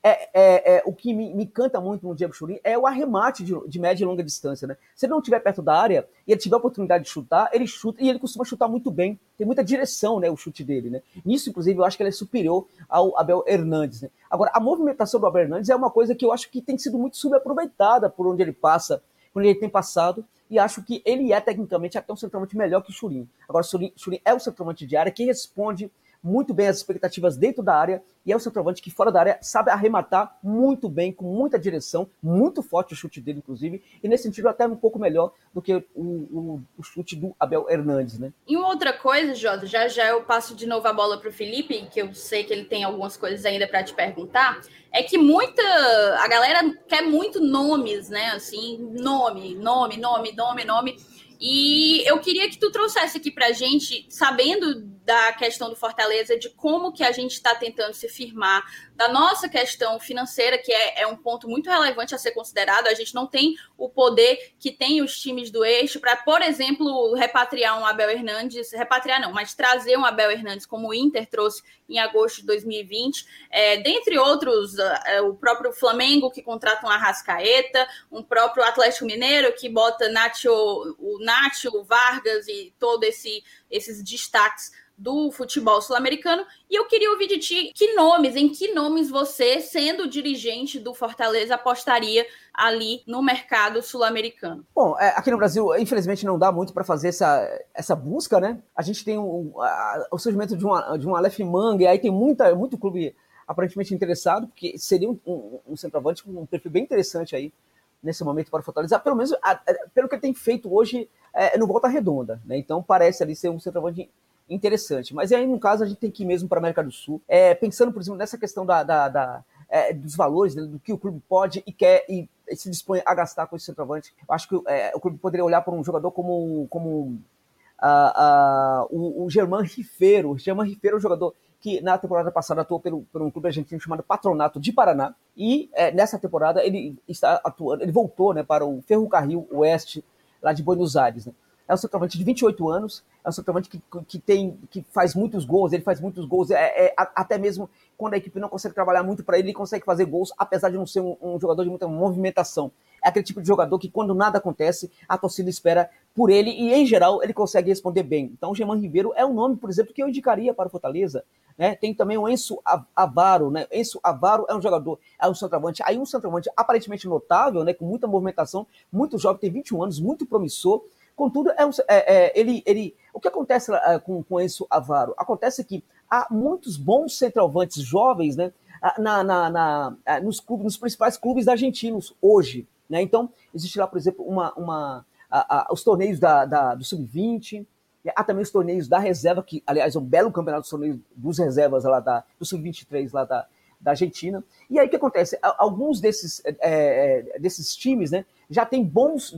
é, é, é, o que me, me encanta muito no Diego Churin é o arremate de, de, média e longa distância. Né? Se ele não estiver perto da área e ele tiver a oportunidade de chutar, ele chuta e ele costuma chutar muito bem. Tem muita direção né, o chute dele. Né? Nisso, inclusive, eu acho que ele é superior ao Abel Hernandes. Né? Agora, a movimentação do Abel Hernandes é uma coisa que eu acho que tem sido muito subaproveitada por onde ele passa, por onde ele tem passado e acho que ele é tecnicamente até um centroavante melhor que o Churin. Agora, o Churin é o centroavante de área que responde muito bem as expectativas dentro da área e é o centroavante que fora da área sabe arrematar muito bem, com muita direção, muito forte o chute dele, inclusive, e nesse sentido até um pouco melhor do que o, o, o chute do Abel Hernandes, né? E uma outra coisa, Jota, já já eu passo de novo a bola para o Felipe, que eu sei que ele tem algumas coisas ainda para te perguntar, é que muita a galera quer muito nomes, né? Assim, nome, nome, nome, nome, nome. E eu queria que tu trouxesse aqui para a gente, sabendo da questão do Fortaleza, de como que a gente está tentando se firmar, da nossa questão financeira, que é, é, um ponto muito relevante a ser considerado. A gente não tem o poder que tem os times do eixo para, por exemplo, repatriar um Abel Hernandes, repatriar não, mas trazer um Abel Hernandes como o Inter trouxe em agosto de 2020, é, dentre outros, é, o próprio Flamengo que contrata um Arrascaeta, um próprio Atlético Mineiro que bota Nacho, o Nacho, o Vargas e todos esse, esses destaques do futebol sul-americano. E eu queria ouvir de ti que nomes, em que nomes você, sendo dirigente do Fortaleza, apostaria ali no mercado sul-americano? Bom, é, aqui no Brasil, infelizmente, não dá muito para fazer essa, essa busca, né? A gente tem um, a, o surgimento de, uma, de um Aleph Manga, e aí tem muita, muito clube aparentemente interessado, porque seria um, um, um centroavante com um perfil bem interessante aí nesse momento para o Fortaleza, pelo menos a, a, pelo que ele tem feito hoje é, no Volta Redonda, né? Então parece ali ser um centroavante interessante. Mas aí, no caso, a gente tem que ir mesmo para a América do Sul, é, pensando, por exemplo, nessa questão da, da, da é, dos valores, né, do que o clube pode e quer e se dispõe a gastar com esse centroavante. Acho que é, o clube poderia olhar para um jogador como, como o, o Germán Rifeiro. O Germán Rifeiro é um jogador que na temporada passada atuou pelo, por um clube argentino chamado Patronato de Paraná. E é, nessa temporada ele está atuando, ele voltou né, para o Ferrocarril Oeste, lá de Buenos Aires. Né? É um centroavante de 28 anos, é um centroavante que, que, tem, que faz muitos gols, ele faz muitos gols, é, é até mesmo quando a equipe não consegue trabalhar muito para ele, ele consegue fazer gols, apesar de não ser um, um, jogador de muita movimentação. É aquele tipo de jogador que, quando nada acontece, a torcida espera por ele e, em geral, ele consegue responder bem. Então, o Germán Ribeiro é um nome, por exemplo, que eu indicaria para o Fortaleza. Né? Tem também o Enzo Avaro, né? Enzo Avaro é um jogador, é um centroavante, aí um centroavante aparentemente notável, né? com muita movimentação, muito jovem, tem 21 anos, muito promissor, Contudo, é, um, é, é, ele, ele, o que acontece uh, com, com Avaro? Acontece que há muitos bons centroavantes jovens né, na, na, na, nos, clubes, nos principais clubes argentinos hoje. Né? Então, existe lá, por exemplo, uma, uma, a, a, os torneios da, da do Sub-20, há também os torneios da reserva, que, aliás, é um belo campeonato dos torneios dos reservas lá da, do Sub-23 lá da, da Argentina. E aí o que acontece? Alguns desses, é, é, desses times né, já tem bons,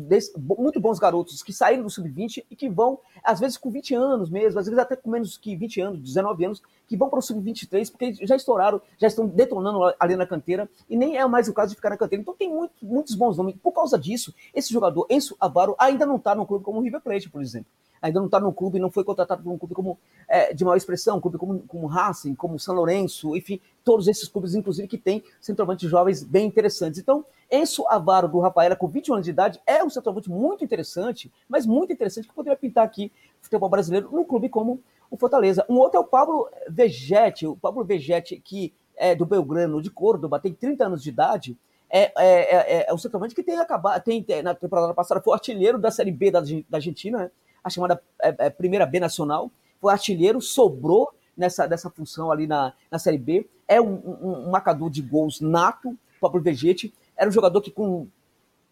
muito bons garotos que saíram do sub-20 e que vão, às vezes com 20 anos mesmo, às vezes até com menos que 20 anos, 19 anos, que vão para o sub-23 porque já estouraram, já estão detonando ali na canteira e nem é mais o caso de ficar na canteira. Então tem muito, muitos bons nomes. Por causa disso, esse jogador, Enzo Avaro, ainda não está no clube como o River Plate, por exemplo ainda não está no clube, não foi contratado por um clube como é, de maior expressão, clube como, como Racing, como São Lourenço, enfim, todos esses clubes, inclusive, que tem centroavantes jovens bem interessantes. Então, Enzo Avaro do Rafaela, com 21 anos de idade, é um centroavante muito interessante, mas muito interessante, que poderia pintar aqui o futebol brasileiro num clube como o Fortaleza. Um outro é o Pablo Vegetti, o Pablo Vegetti, que é do Belgrano de Córdoba, tem 30 anos de idade, é, é, é, é um centroavante que tem acabado, tem, na temporada passada foi artilheiro da Série B da, da Argentina, né? A chamada é, é, Primeira B Nacional, foi artilheiro, sobrou nessa, nessa função ali na, na Série B, é um, um, um marcador de gols nato, o próprio Vegete, era um jogador que com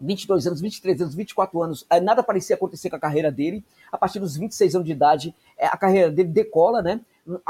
22 anos, 23 anos, 24 anos, é, nada parecia acontecer com a carreira dele. A partir dos 26 anos de idade, é, a carreira dele decola, né?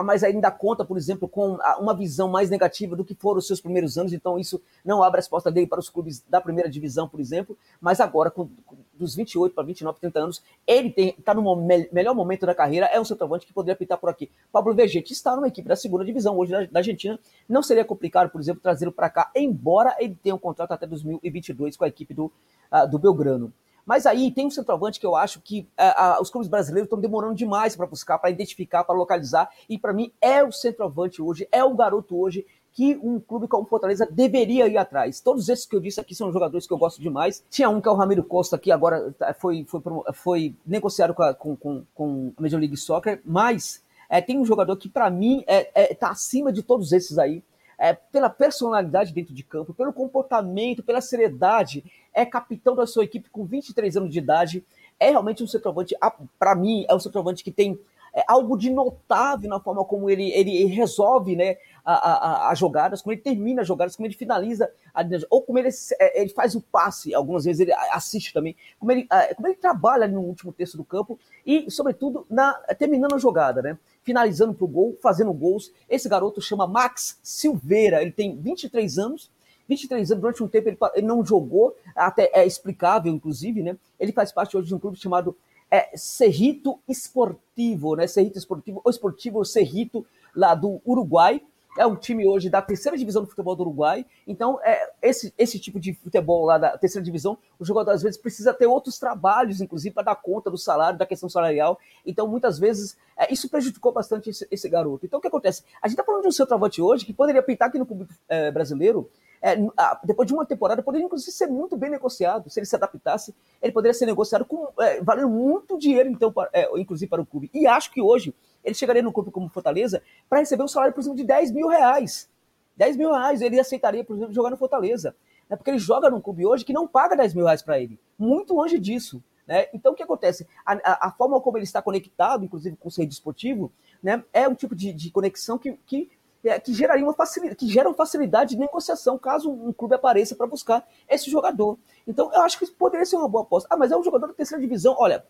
Mas ainda conta, por exemplo, com uma visão mais negativa do que foram os seus primeiros anos, então isso não abre a resposta dele para os clubes da primeira divisão, por exemplo, mas agora, com, dos 28 para 29, 30 anos, ele está no me melhor momento da carreira, é um centroavante que poderia pintar por aqui. Pablo Vegetti está numa equipe da segunda divisão hoje da, da Argentina, não seria complicado, por exemplo, trazê-lo para cá, embora ele tenha um contrato até 2022 com a equipe do, uh, do Belgrano. Mas aí tem um centroavante que eu acho que uh, uh, os clubes brasileiros estão demorando demais para buscar, para identificar, para localizar. E para mim é o centroavante hoje, é o garoto hoje que um clube como Fortaleza deveria ir atrás. Todos esses que eu disse aqui são jogadores que eu gosto demais. Tinha um que é o Ramiro Costa, que agora tá, foi, foi, foi negociado com a, com, com, com a Major League Soccer, mas é, tem um jogador que para mim está é, é, tá acima de todos esses aí. É, pela personalidade dentro de campo, pelo comportamento, pela seriedade, é capitão da sua equipe com 23 anos de idade, é realmente um centroavante, para mim, é um centroavante que tem é, algo de notável na forma como ele, ele resolve né, as jogadas, como ele termina as jogadas, como ele finaliza, a, ou como ele, é, ele faz o passe, algumas vezes ele assiste também, como ele, é, como ele trabalha no último terço do campo e, sobretudo, na, terminando a jogada, né? finalizando para o gol, fazendo gols. Esse garoto chama Max Silveira, ele tem 23 anos, 23 anos, durante um tempo ele, não jogou, até é explicável, inclusive, né? Ele faz parte hoje de um clube chamado é, Cerrito Esportivo, né? Cerrito Esportivo, o Esportivo Cerrito, lá do Uruguai. É um time hoje da terceira divisão do futebol do Uruguai. Então, é, esse, esse tipo de futebol lá da terceira divisão, o jogador às vezes precisa ter outros trabalhos, inclusive, para dar conta do salário, da questão salarial. Então, muitas vezes, é, isso prejudicou bastante esse, esse, garoto. Então, o que acontece? A gente está falando de um centroavante hoje que poderia pintar aqui no público é, brasileiro, é, depois de uma temporada, poderia inclusive ser muito bem negociado. Se ele se adaptasse, ele poderia ser negociado com é, valendo muito dinheiro, então, é, inclusive para o clube. E acho que hoje ele chegaria no clube como Fortaleza para receber um salário, por exemplo, de 10 mil reais. 10 mil reais ele aceitaria, por exemplo, jogar no Fortaleza. Né? Porque ele joga num clube hoje que não paga 10 mil reais para ele. Muito longe disso. Né? Então, o que acontece? A, a, a, forma como ele está conectado, inclusive com o ser esportivo, né, é um tipo de, de conexão que, que é, que geraria uma facilidade, que gera uma facilidade de negociação caso um clube apareça para buscar esse jogador. Então, eu acho que poderia ser uma boa aposta. Ah, mas é um jogador da terceira divisão. Olha,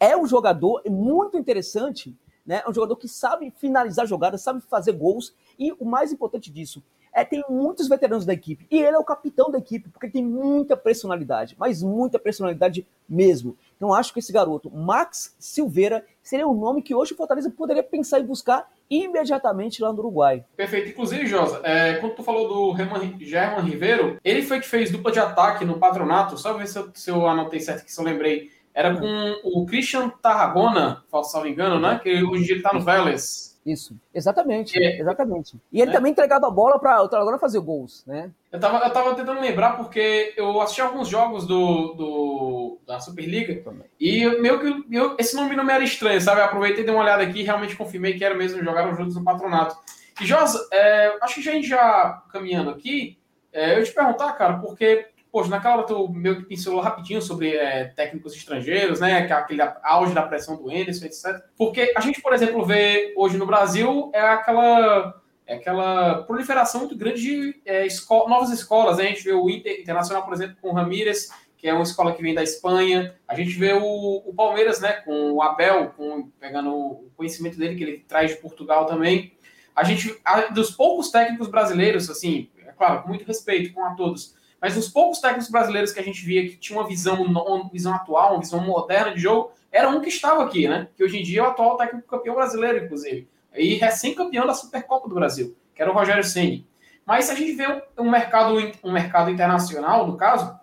é um jogador muito interessante, né? É um jogador que sabe finalizar jogadas, sabe fazer gols e o mais importante disso é tem muitos veteranos da equipe e ele é o capitão da equipe porque tem muita personalidade, mas muita personalidade mesmo. Então acho que esse garoto, Max Silveira, seria um nome que hoje o Fortaleza poderia pensar em buscar imediatamente lá no Uruguai. Perfeito. Inclusive, Josa, é, quando tu falou do German Ribeiro, ele foi que fez dupla de ataque no patronato, só ver se eu, se eu anotei certo aqui, se eu lembrei. Era com o Christian Tarragona, se não me engano, né? Que hoje em dia ele tá no Vélez. Isso, exatamente, é. exatamente. E ele é. também entregava a bola para o Tarragona fazer gols, né? Eu tava, eu tava tentando lembrar porque eu assisti alguns jogos do, do da Superliga e meio que eu, esse nome não me era estranho, sabe? Eu aproveitei, dei uma olhada aqui e realmente confirmei que era mesmo, jogaram juntos no patronato. E Josa, é, acho que a gente já caminhando aqui, é, eu te perguntar, cara, porque Poxa, naquela hora tu meio que pincelou rapidinho sobre é, técnicos estrangeiros, né? É aquele auge da pressão do Anderson, etc. Porque a gente, por exemplo, vê hoje no Brasil é aquela, é aquela proliferação muito grande de é, novas escolas. Né? A gente vê o Inter Internacional, por exemplo, com o Ramírez, que é uma escola que vem da Espanha. A gente vê o, o Palmeiras, né? Com o Abel, com, pegando o conhecimento dele que ele traz de Portugal também. A gente, a, dos poucos técnicos brasileiros, assim, é claro, com muito respeito com a todos, mas os poucos técnicos brasileiros que a gente via que tinha uma visão, uma visão atual, uma visão moderna de jogo, era um que estava aqui, né? Que hoje em dia é o atual técnico campeão brasileiro, inclusive. E recém-campeão da Supercopa do Brasil, que era o Rogério Ceni. Mas se a gente vê um mercado, um mercado internacional, no caso,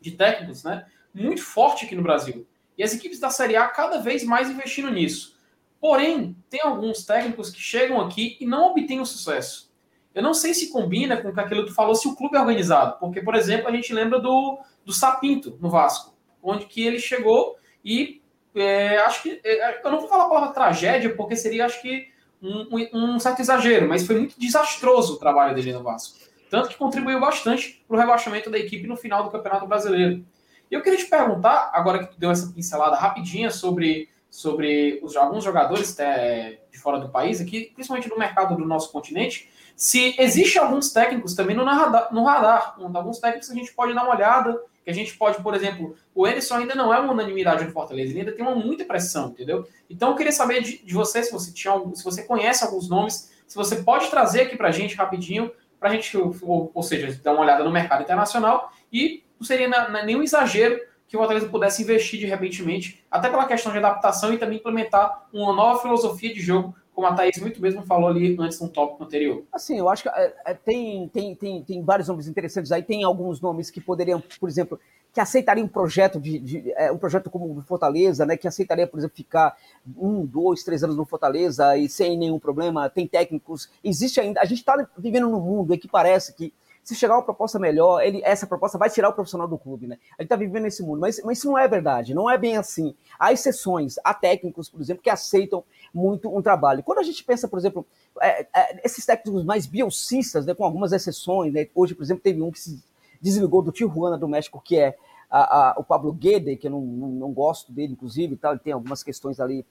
de técnicos, né? Muito forte aqui no Brasil. E as equipes da Série A cada vez mais investindo nisso. Porém, tem alguns técnicos que chegam aqui e não obtêm o sucesso. Eu não sei se combina com aquilo que tu falou, se o clube é organizado. Porque, por exemplo, a gente lembra do, do Sapinto, no Vasco, onde que ele chegou e é, acho que. É, eu não vou falar a palavra tragédia, porque seria, acho que, um, um, certo exagero, mas foi muito desastroso o trabalho dele no Vasco. Tanto que contribuiu bastante para o rebaixamento da equipe no final do Campeonato Brasileiro. E eu queria te perguntar, agora que tu deu essa pincelada rapidinha sobre, sobre os, alguns jogadores é, de fora do país, aqui, principalmente no mercado do nosso continente, se existe alguns técnicos também no radar, no radar, alguns técnicos que a gente pode dar uma olhada, que a gente pode, por exemplo, o Emerson ainda não é uma unanimidade no Fortaleza, ele ainda tem uma muita pressão, entendeu? Então eu queria saber de, de você, se você tinha se você conhece alguns nomes, se você pode trazer aqui para a gente rapidinho, para a gente, ou, ou, seja, dar uma olhada no mercado internacional e não seria na, na, nenhum exagero que o Fortaleza pudesse investir de repentemente, até pela questão de adaptação e também implementar uma nova filosofia de jogo como a Thaís muito mesmo falou ali antes no tópico anterior. Assim, eu acho que é, é, tem, tem, tem, tem vários nomes interessantes aí. Tem alguns nomes que poderiam, por exemplo, que aceitariam um projeto de, de é, um projeto como o Fortaleza, né? Que aceitaria, por exemplo, ficar um, dois, três anos no Fortaleza e sem nenhum problema. Tem técnicos. Existe ainda. A gente está vivendo num mundo em que parece que se chegar uma proposta melhor, ele, essa proposta vai tirar o profissional do clube, né? A gente está vivendo nesse mundo, mas, mas isso não é verdade, não é bem assim. Há exceções, há técnicos, por exemplo, que aceitam muito um trabalho. Quando a gente pensa, por exemplo, é, é, esses técnicos mais biocistas, né, com algumas exceções, né? hoje, por exemplo, teve um que se desligou do Tijuana do México, que é a, a, o Pablo Guede, que eu não, não, não, gosto dele, inclusive, tal, ele tem algumas questões ali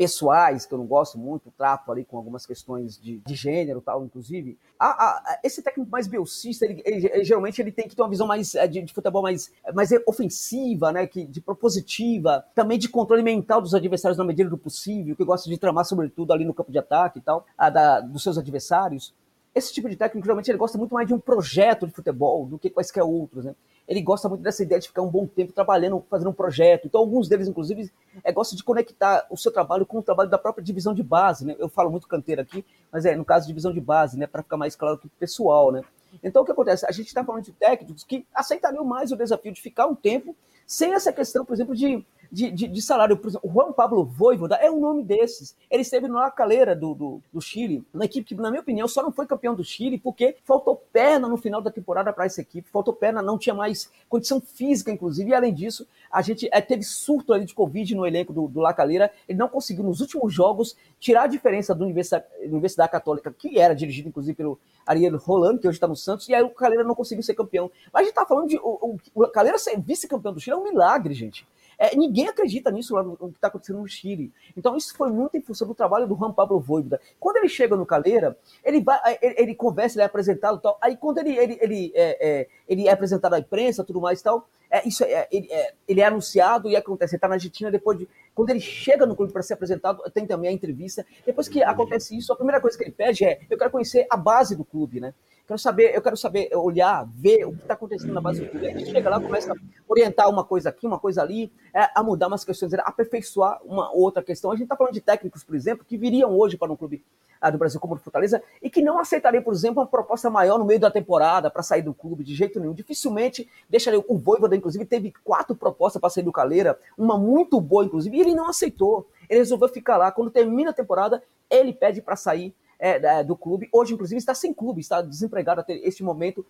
pessoais, que eu não gosto muito, trato ali com algumas questões de, de gênero tal, inclusive. A, a, esse técnico mais belcista, ele, ele, ele, geralmente ele tem que ter uma visão mais é, de, de futebol mais, mais ofensiva, né? Que, de propositiva, também de controle mental dos adversários na medida do possível, que gosta de tramar, sobretudo, ali no campo de ataque e tal, a, da, dos seus adversários. Esse tipo de técnico, geralmente, ele gosta muito mais de um projeto de futebol do que quaisquer outros, né? Ele gosta muito dessa ideia de ficar um bom tempo trabalhando, fazendo um projeto. Então, alguns deles, inclusive, é, gostam de conectar o seu trabalho com o trabalho da própria divisão de base. Né? Eu falo muito canteiro aqui, mas é no caso divisão de base, né? para ficar mais claro que pessoal. Né? Então, o que acontece? A gente está falando de técnicos que aceitariam mais o desafio de ficar um tempo sem essa questão, por exemplo, de de, de, de, salário. Por exemplo, o Juan Pablo Voivoda é um nome desses. Ele esteve na caleira do, do, do, Chile, uma equipe que, na minha opinião, só não foi campeão do Chile porque faltou perna no final da temporada para essa equipe, faltou perna, não tinha mais condição física, inclusive, e além disso, a gente é, teve surto ali de Covid no elenco do, do La Calera, ele não conseguiu, nos últimos jogos, tirar a diferença da Universidade, Universidade Católica, que era dirigida, inclusive, pelo Ariel Rolando, que hoje está no Santos, e aí o Calera não conseguiu ser campeão. Mas a gente está falando de. O, o, o Calera ser vice-campeão do Chile é um milagre, gente. É, ninguém acredita nisso lá no, no que está acontecendo no Chile. Então, isso foi muito em função do trabalho do Juan Pablo Voivoda. Quando ele chega no Caleira, ele vai, ele, ele conversa, ele é apresentado e tal. Aí, quando ele, ele, ele, é, é, ele é apresentado à imprensa tudo mais e tal, é, isso é, ele, é, ele é anunciado e acontece. Ele está na Argentina depois de. Quando ele chega no clube para ser apresentado, tem também a entrevista. Depois que acontece isso, a primeira coisa que ele pede é: eu quero conhecer a base do clube, né? Quero saber, eu quero saber, olhar, ver o que está acontecendo na base do clube. A gente chega lá, começa a orientar uma coisa aqui, uma coisa ali, é, a mudar umas questões, aperfeiçoar uma outra questão. A gente está falando de técnicos, por exemplo, que viriam hoje para um clube ah, do Brasil como o Fortaleza e que não aceitariam, por exemplo, uma proposta maior no meio da temporada para sair do clube de jeito nenhum. Dificilmente deixaria. O Voivoda, inclusive, teve quatro propostas para sair do Caleira, uma muito boa, inclusive, e ele não aceitou. Ele resolveu ficar lá. Quando termina a temporada, ele pede para sair é, do clube. Hoje, inclusive, está sem clube, está desempregado até este momento,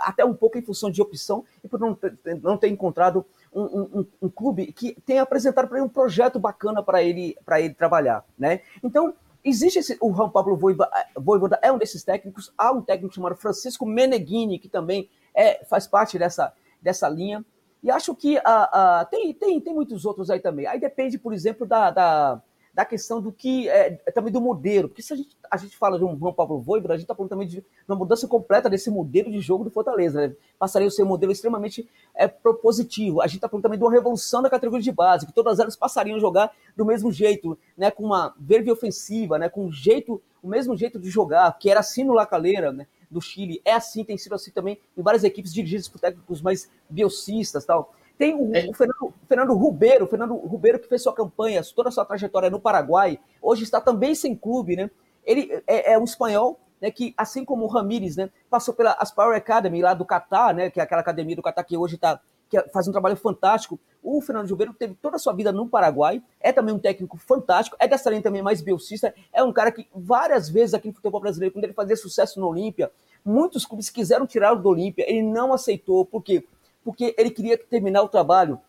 até um pouco em função de opção e por não ter, não ter encontrado um, um, um clube que tenha apresentado para ele um projeto bacana para ele, ele trabalhar. Né? Então, Existe esse, o Juan Pablo Voivoda é um desses técnicos. Há um técnico chamado Francisco Meneghini, que também é, faz parte dessa, dessa linha. E acho que uh, uh, tem, tem, tem muitos outros aí também. Aí depende, por exemplo, da, da, da questão do que é, é, também do modelo, porque se a gente, a gente fala de um João Paulo Voivoda, a gente está falando também de uma mudança completa desse modelo de jogo do Fortaleza, né? passaria a ser um modelo extremamente é, propositivo. A gente está falando também de uma revolução da categoria de base, que todas elas passariam a jogar do mesmo jeito, né? com uma verve ofensiva, né? com um jeito, o mesmo jeito de jogar, que era assim no Lacaleira, né? do Chile, é assim, tem sido assim também em várias equipes dirigidas por técnicos mais biocistas tal. Tem o, é. o, Fernando, Fernando Rubeiro, Fernando Rubeiro que fez sua campanha, toda a sua trajetória no Paraguai, hoje está também sem clube, né? Ele é, é um espanhol, né, que assim como o Ramires, né, passou pela Aspire Academy lá do Catar, né, que é aquela academia do Catar que hoje está que é, faz um trabalho fantástico. O Fernando Rubeiro teve toda a sua vida no Paraguai, é também um técnico fantástico, é dessa linha também mais biocista, é um cara que várias vezes aqui no futebol brasileiro, quando ele fazia sucesso no Olímpia, muitos clubes quiseram tirá-lo do Olímpia, ele não aceitou, porque porque ele queria terminar o trabalho,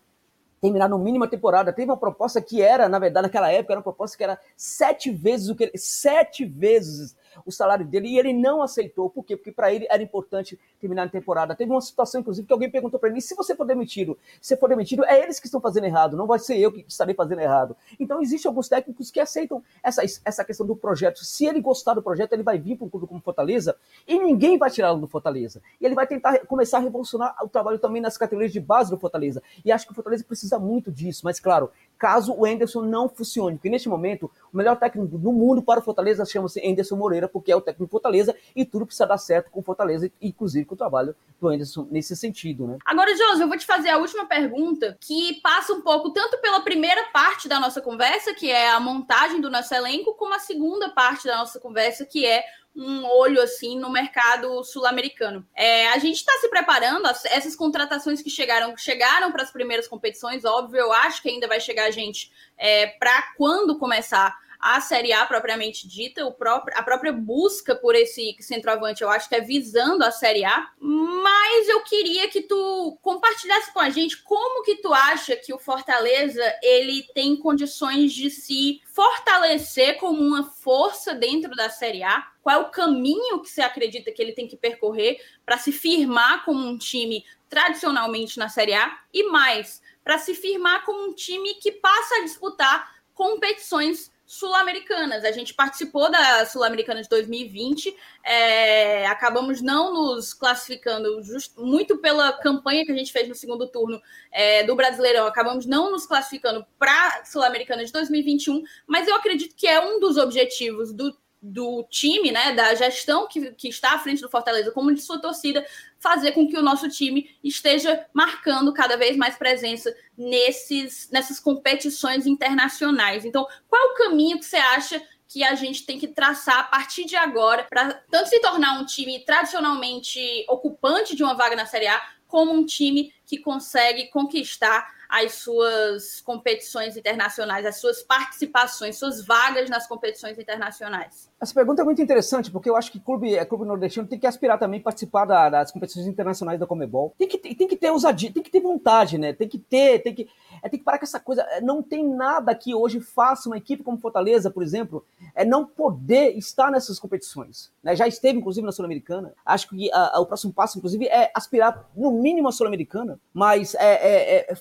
terminar no mínimo a temporada. Teve uma proposta que era, na verdade, naquela época, era uma proposta que era sete vezes o que ele, sete vezes o salário dele e ele não aceitou. Por quê? Porque para ele era importante terminar a temporada. Teve uma situação, inclusive, que alguém perguntou para ele: se você for demitido, se for demitido, é eles que estão fazendo errado, não vai ser eu que estarei fazendo errado. Então, existem alguns técnicos que aceitam essa, essa questão do projeto. Se ele gostar do projeto, ele vai vir para um clube como Fortaleza e ninguém vai tirá-lo do Fortaleza. E ele vai tentar começar a revolucionar o trabalho também nas categorias de base do Fortaleza. E acho que o Fortaleza precisa muito disso, mas claro, caso o Enderson não funcione. Porque neste momento, o melhor técnico do mundo para o Fortaleza chama-se Enderson Moreira, porque é o técnico do Fortaleza e tudo precisa dar certo com o Fortaleza, inclusive com o trabalho do Enderson nesse sentido, né? Agora, Josi, eu vou te fazer a última pergunta, que passa um pouco tanto pela primeira parte da nossa conversa, que é a montagem do nosso elenco, como a segunda parte da nossa conversa, que é um olho assim no mercado sul-americano. É, a gente está se preparando, essas contratações que chegaram, chegaram para as primeiras competições, óbvio, eu acho que ainda vai chegar gente é, para quando começar a Série A propriamente dita, o próprio, a própria busca por esse centroavante, eu acho que é visando a Série A, mas eu queria que tu compartilhasse com a gente como que tu acha que o Fortaleza ele tem condições de se fortalecer como uma força dentro da Série A? Qual é o caminho que você acredita que ele tem que percorrer para se firmar como um time tradicionalmente na Série A e mais, para se firmar como um time que passa a disputar competições sul-americanas. A gente participou da Sul-Americana de 2020, é, acabamos não nos classificando just, muito pela campanha que a gente fez no segundo turno é, do Brasileirão, acabamos não nos classificando para a Sul-Americana de 2021, mas eu acredito que é um dos objetivos do do time, né, da gestão que, que está à frente do Fortaleza, como de sua torcida, fazer com que o nosso time esteja marcando cada vez mais presença nesses, nessas competições internacionais. Então, qual é o caminho que você acha que a gente tem que traçar a partir de agora para tanto se tornar um time tradicionalmente ocupante de uma vaga na Série A, como um time que consegue conquistar as suas competições internacionais, as suas participações, suas vagas nas competições internacionais? Essa pergunta é muito interessante, porque eu acho que clube, é, clube nordestino tem que aspirar também participar da, das competições internacionais da Comebol. Tem que, tem que ter ousadia, tem que ter vontade, né? Tem que ter, tem que, é, tem que parar com essa coisa. É, não tem nada que hoje faça uma equipe como Fortaleza, por exemplo, é não poder estar nessas competições. Né? Já esteve, inclusive, na Sul-Americana. Acho que a, a, o próximo passo, inclusive, é aspirar, no mínimo, a Sul-Americana, mas é, é, é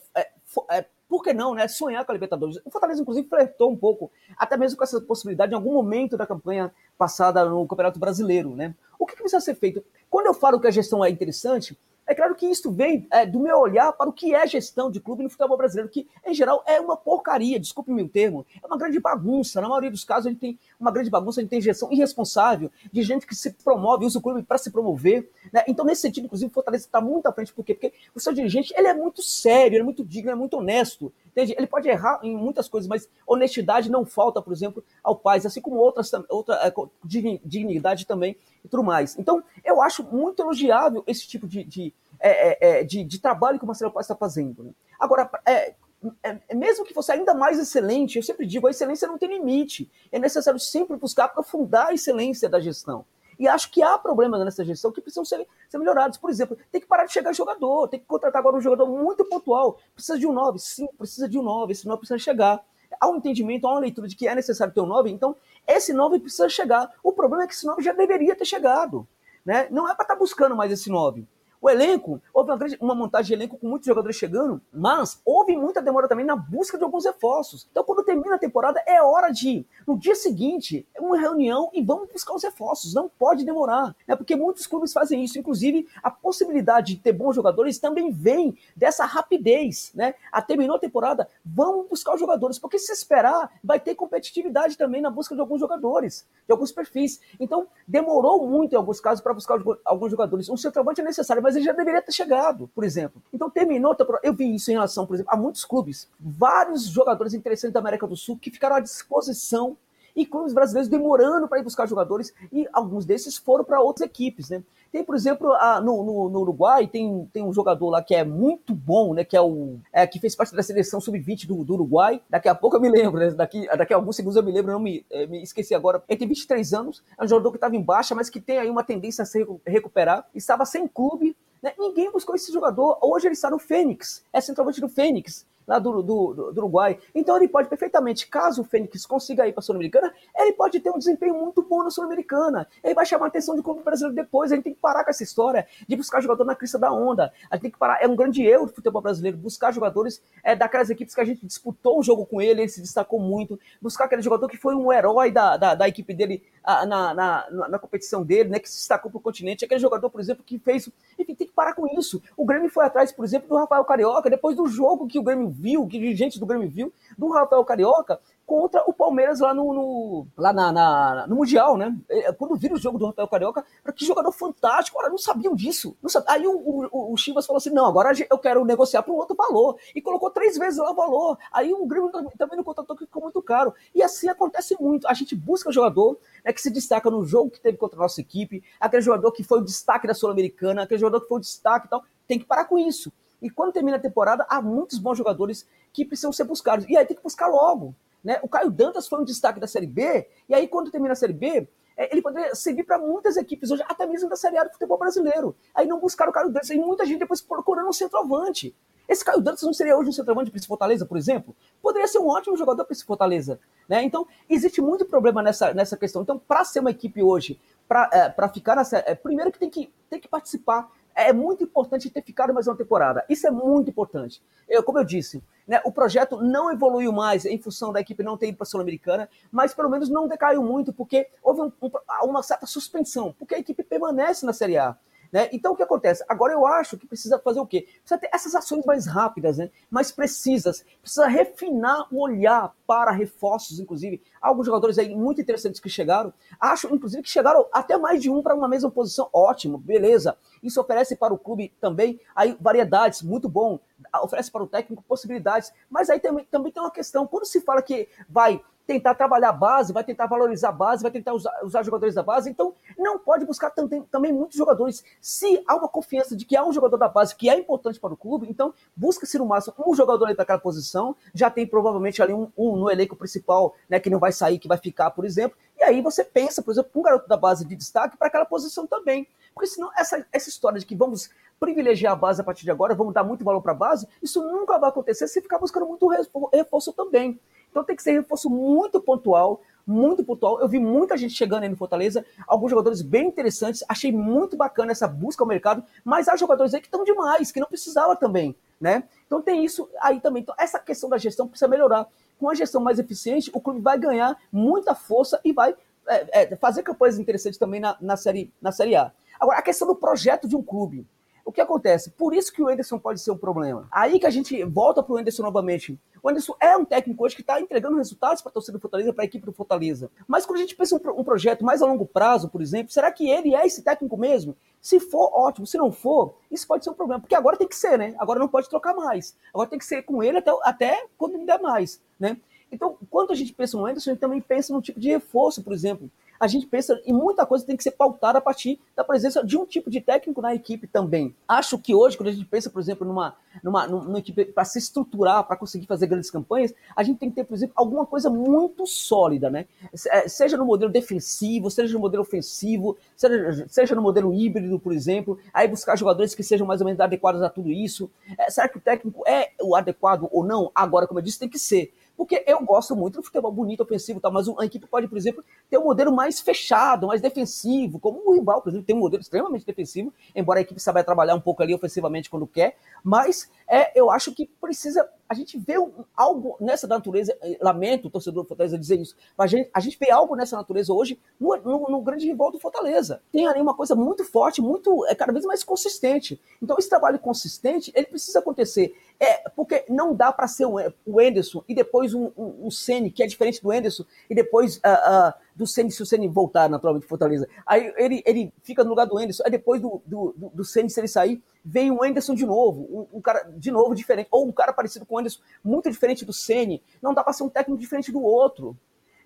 é, por que não, né? Sonhar com a Libertadores. O Fortaleza, inclusive, flertou um pouco, até mesmo com essa possibilidade em algum momento da campanha passada no Campeonato Brasileiro, né? O que, que precisa ser feito? Quando eu falo que a gestão é interessante, é claro que isso vem é, do meu olhar para o que é gestão de clube no futebol brasileiro, que, em geral, é uma porcaria, desculpe-me o termo, é uma grande bagunça. Na maioria dos casos, a gente tem uma grande bagunça, a gente tem gestão irresponsável, de gente que se promove, usa o clube para se promover. Né? Então, nesse sentido, inclusive, Fortaleza está muito à frente. Por quê? Porque o seu dirigente ele é muito sério, ele é muito digno, ele é muito honesto. Entende? Ele pode errar em muitas coisas, mas honestidade não falta, por exemplo, ao Paz, assim como outras, outra é, dignidade também e tudo mais. Então, eu acho muito elogiável esse tipo de, de é, é, é, de, de, trabalho que o Marcelo Paz está fazendo. Né? Agora, é, é, mesmo que fosse ainda mais excelente, eu sempre digo, a excelência não tem limite. É necessário sempre buscar aprofundar a excelência da gestão. E acho que há problemas nessa gestão que precisam ser, ser, melhorados. Por exemplo, tem que parar de chegar jogador, tem que contratar agora um jogador muito pontual. Precisa de um 9, sim, precisa de um 9, esse 9 precisa chegar. Há um entendimento, há uma leitura de que é necessário ter um 9, então esse 9 precisa chegar. O problema é que esse 9 já deveria ter chegado. Né? Não é para estar tá buscando mais esse 9. O elenco, houve uma, grande, uma montagem de elenco com muitos jogadores chegando, mas houve muita demora também na busca de alguns reforços. Então, quando termina a temporada, é hora de, no dia seguinte, uma reunião e vamos buscar os reforços. Não pode demorar, né? porque muitos clubes fazem isso. Inclusive, a possibilidade de ter bons jogadores também vem dessa rapidez. Né? A terminou a temporada, vamos buscar os jogadores, porque se esperar, vai ter competitividade também na busca de alguns jogadores, de alguns perfis. Então, demorou muito em alguns casos para buscar alguns jogadores. Um centroavante é necessário, mas mas ele já deveria ter chegado, por exemplo. Então terminou, eu vi isso em relação, por exemplo, a muitos clubes, vários jogadores interessantes da América do Sul que ficaram à disposição e clubes brasileiros demorando para ir buscar jogadores e alguns desses foram para outras equipes, né? Tem, por exemplo, a, no, no, no, Uruguai, tem, tem um jogador lá que é muito bom, né? Que é o. É, que fez parte da seleção sub-20 do, do, Uruguai. Daqui a pouco eu me lembro, né? Daqui, daqui a alguns segundos eu me lembro, não me, é, me esqueci agora. Ele tem 23 anos, é um jogador que estava em baixa, mas que tem aí uma tendência a se recuperar. Estava sem clube, né? Ninguém buscou esse jogador. Hoje ele está no Fênix, é centralmente do Fênix lá do, do, do, Uruguai. Então ele pode perfeitamente, caso o Fênix consiga ir para a Sul-Americana, ele pode ter um desempenho muito bom na Sul-Americana. Ele vai chamar a atenção do clube brasileiro depois. A gente tem que parar com essa história de buscar jogador na crista da onda. A gente tem que parar. É um grande erro do futebol brasileiro buscar jogadores é, daquelas equipes que a gente disputou o jogo com ele, ele se destacou muito. Buscar aquele jogador que foi um herói da, da, da equipe dele na, na, na, na, competição dele, né, que se destacou para o continente. Aquele jogador, por exemplo, que fez. Enfim, tem que parar com isso. O Grêmio foi atrás, por exemplo, do Rafael Carioca, depois do jogo que o Grêmio viu, que dirigentes do Grêmio viu, do Rafael Carioca contra o Palmeiras lá no, no lá na, na, no Mundial, né? É, quando viram o jogo do Rafael Carioca, que jogador fantástico, Ora, não sabiam disso. Não sabiam. Aí o, o, o, Chivas falou assim: não, agora eu quero negociar para um outro valor. E colocou três vezes lá o valor. Aí o Grêmio também não contratou que ficou muito caro. E assim acontece muito. A gente busca jogador né, que se destaca no jogo que teve contra a nossa equipe, aquele jogador que foi o destaque da Sul-Americana, aquele jogador que foi o destaque e tal. Tem que parar com isso. E quando termina a temporada, há muitos bons jogadores que precisam ser buscados. E aí tem que buscar logo. Né? O Caio Dantas foi um destaque da Série B, e aí quando termina a Série B, é, ele poderia servir para muitas equipes hoje, até mesmo da Série A do futebol brasileiro. Aí não buscaram o Caio Dantas, e muita gente depois procurando um centroavante. Esse Caio Dantas não seria hoje um centroavante para esse Fortaleza, por exemplo? Poderia ser um ótimo jogador para esse Fortaleza. Né? Então, existe muito problema nessa, nessa questão. Então, para ser uma equipe hoje, para é, ficar nessa. É, primeiro que tem, que tem que participar é muito importante ter ficado mais uma temporada. Isso é muito importante. Eu, como eu disse, Né? O projeto não evoluiu mais em função da equipe não ter ido para a Sul-Americana, mas pelo menos não decaiu muito, porque houve um, um, uma certa suspensão, porque a equipe permanece na Série A. Né? Então, o que acontece? Agora eu acho que precisa fazer o quê? Precisa ter essas ações mais rápidas, né? mais precisas. Precisa refinar o olhar para reforços, inclusive. Alguns jogadores aí muito interessantes que chegaram. Acho, inclusive, que chegaram até mais de um para uma mesma posição. Ótimo, beleza. Isso oferece para o clube também aí variedades, muito bom. Oferece para o técnico possibilidades. Mas aí também, também tem uma questão. Quando se fala que vai tentar trabalhar a base, vai tentar valorizar a base, vai tentar usar, usar jogadores da base. Então, não pode buscar também, também muitos jogadores. Se há uma confiança de que há um jogador da base que é importante para o clube, então busca-se no máximo um jogador ali daquela posição. Já tem provavelmente ali um, um, no elenco principal, né, que não vai sair, que vai ficar, por exemplo. E aí você pensa, por exemplo, um garoto da base de destaque para aquela posição também. Porque senão essa, essa história de que vamos privilegiar a base a partir de agora, vamos dar muito valor para a base, isso nunca vai acontecer se ficar buscando muito reforço também. Então tem que ser reforço muito pontual, muito pontual. Eu vi muita gente chegando aí no Fortaleza, alguns jogadores bem interessantes. Achei muito bacana essa busca ao mercado, mas há jogadores aí que estão demais, que não precisava também, né? Então tem isso aí também. Então essa questão da gestão precisa melhorar. Com a gestão mais eficiente, o clube vai ganhar muita força e vai é, é, fazer campanhas interessantes também na, na, série, na Série A. Agora, a questão do projeto de um clube. O que acontece? Por isso que o Enderson pode ser um problema. Aí que a gente volta para o Enderson novamente. O Anderson é um técnico hoje que está entregando resultados para a torcida do Fortaleza, para a equipe do Fortaleza. Mas quando a gente pensa um, um projeto mais a longo prazo, por exemplo, será que ele é esse técnico mesmo? Se for, ótimo. Se não for, isso pode ser um problema. Porque agora tem que ser, né? Agora não pode trocar mais. Agora tem que ser com ele até, até quando não der mais, né? Então, quando a gente pensa no Anderson, a gente também pensa no tipo de reforço, por exemplo a gente pensa em muita coisa tem que ser pautada a partir da presença de um tipo de técnico na equipe também. Acho que hoje, quando a gente pensa, por exemplo, numa, numa, numa equipe para se estruturar, para conseguir fazer grandes campanhas, a gente tem que ter, por exemplo, alguma coisa muito sólida, né? É, seja no modelo defensivo, seja no modelo ofensivo, seja, seja no modelo híbrido, por exemplo, aí buscar jogadores que sejam mais ou menos adequados a tudo isso. É, será que o técnico é o adequado ou não? Agora, como eu disse, tem que ser. Porque eu gosto muito do futebol bonito, ofensivo, tal, mas uma equipe pode, por exemplo, ter um modelo mais fechado, mais defensivo, como o rival, por exemplo, tem um modelo extremamente defensivo, embora a equipe saiba trabalhar um pouco ali ofensivamente quando quer, mas é, eu acho que precisa a gente vê um, algo nessa natureza, eh, lamento o torcedor do Fortaleza dizer isso, mas a gente, a gente vê algo nessa natureza hoje no, no, no, grande rival do Fortaleza. Tem ali uma coisa muito forte, muito é cada vez mais consistente. Então esse trabalho consistente, ele precisa acontecer. É, porque não dá para ser o, o Enderson e depois um, um, um Sene, que é diferente do Enderson, e depois uh, uh, do Ceni se o Ceni voltar naturalmente Fortaleza. Aí ele, ele fica no lugar do Enderson, aí depois do, do, do, do Ceni, se ele sair, vem o Enderson de novo, um, um, cara de novo diferente, ou um cara parecido com o Enderson, muito diferente do Ceni. Não dá para ser um técnico diferente do outro.